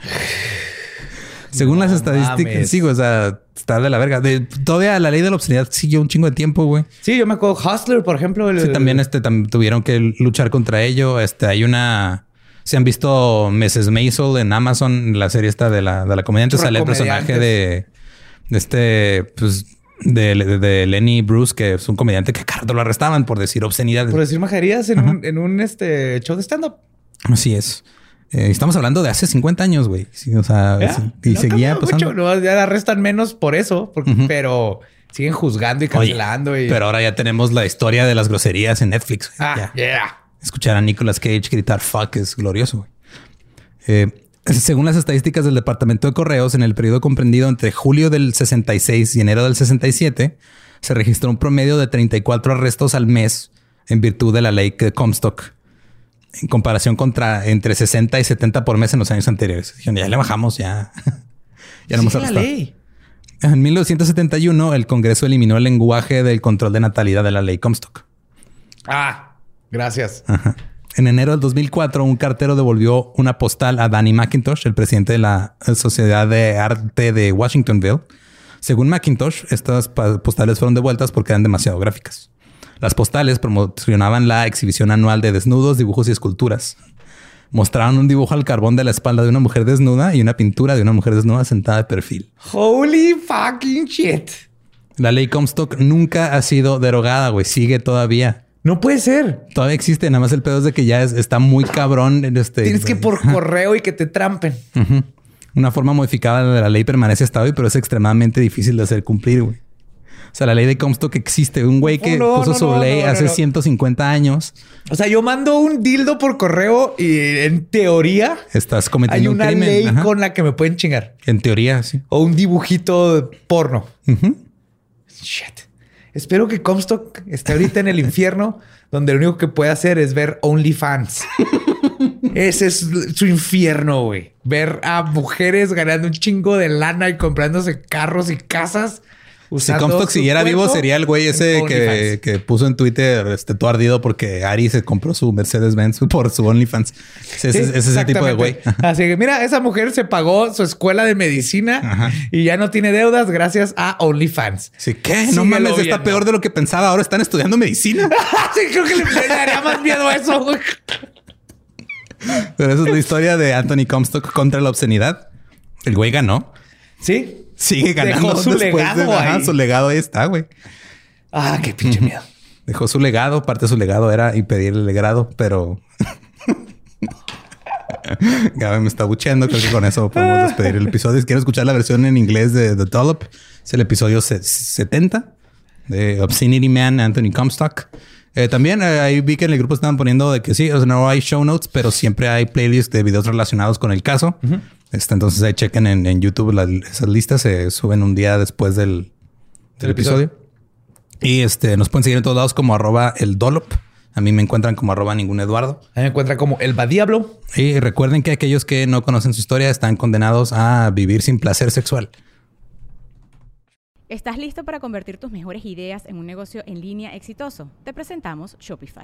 Según las estadísticas, sí, o sea, está de la verga. todavía la ley de la obscenidad siguió un chingo de tiempo, güey. Sí, yo me acuerdo Hustler, por ejemplo. sí, también este, tuvieron que luchar contra ello. Este, hay una... Se han visto Mrs. Maisel en Amazon, la serie esta de la, de la comediante. Sale el personaje de, de este, pues, de, Lenny Bruce, que es un comediante que cardo lo arrestaban por decir obscenidades. Por decir majerías en, un, este, show de stand-up. Así es. Eh, estamos hablando de hace 50 años, güey. o sea, y seguía pasando. no, ya arrestan menos por eso, pero siguen juzgando y cancelando. Pero ahora ya tenemos la historia de las groserías en Netflix. Ah, Escuchar a Nicolas Cage gritar fuck es glorioso, güey. Eh, Según las estadísticas del Departamento de Correos, en el periodo comprendido entre julio del 66 y enero del 67, se registró un promedio de 34 arrestos al mes en virtud de la ley de Comstock, en comparación contra entre 60 y 70 por mes en los años anteriores. Dijeron, ya le bajamos, ya. ya no hemos arrestado. En 1971, el Congreso eliminó el lenguaje del control de natalidad de la ley Comstock. Ah, gracias. En enero del 2004, un cartero devolvió una postal a Danny McIntosh, el presidente de la Sociedad de Arte de Washingtonville. Según McIntosh, estas postales fueron devueltas porque eran demasiado gráficas. Las postales promocionaban la exhibición anual de desnudos, dibujos y esculturas. Mostraron un dibujo al carbón de la espalda de una mujer desnuda y una pintura de una mujer desnuda sentada de perfil. Holy fucking shit. La ley Comstock nunca ha sido derogada, güey. Sigue todavía. No puede ser. Todavía existe, nada más el pedo es de que ya está muy cabrón. En este, Tienes que por correo y que te trampen. Una forma modificada de la ley permanece hasta hoy, pero es extremadamente difícil de hacer cumplir, güey. O sea, la ley de Comstock existe. Un güey que puso su ley hace 150 años. O sea, yo mando un dildo por correo y en teoría... Estás cometiendo un crimen. Hay una ley con la que me pueden chingar. En teoría, sí. O un dibujito porno. Shit. Espero que Comstock esté ahorita en el infierno, donde lo único que puede hacer es ver OnlyFans. Ese es su infierno, güey. Ver a mujeres ganando un chingo de lana y comprándose carros y casas si Comstock siguiera vivo, sería el güey ese que, puso en Twitter este, todo ardido porque Ari se compró su Mercedes-Benz por su OnlyFans. Ese, es ese tipo de güey. Así que mira, esa mujer se pagó su escuela de medicina y ya no tiene deudas gracias a OnlyFans. Sí, ¿qué? no mames, está peor de lo que pensaba. Ahora están estudiando medicina. sí, creo que le daría más miedo a eso. Pero esa es la historia de Anthony Comstock contra la obscenidad. El güey ganó. Sí, sigue ganando. Dejó su legado ahí. su legado ahí está, güey. Ah, qué pinche miedo. Dejó su legado. Parte de su legado era impedir el grado, pero... Gaby me está bucheando. Creo que con eso podemos despedir el episodio. Si quieren escuchar la versión en inglés de The Dollop, es el episodio 70 de Obscenity Man, Anthony Comstock. Eh, también eh, ahí vi que en el grupo estaban poniendo de que sí, o sea, no hay show notes, pero siempre hay playlists de videos relacionados con el caso. Este, entonces ahí chequen en, YouTube esas listas se suben un día después del, episodio. Y este nos pueden seguir en todos lados como arroba el Dolop. A mí me encuentran como arroba ningún Eduardo. A mí me encuentran como el Badiablo. Y recuerden que aquellos que no conocen su historia están condenados a vivir sin placer sexual. ¿Estás listo para convertir tus mejores ideas en un negocio en línea exitoso? Te presentamos Shopify.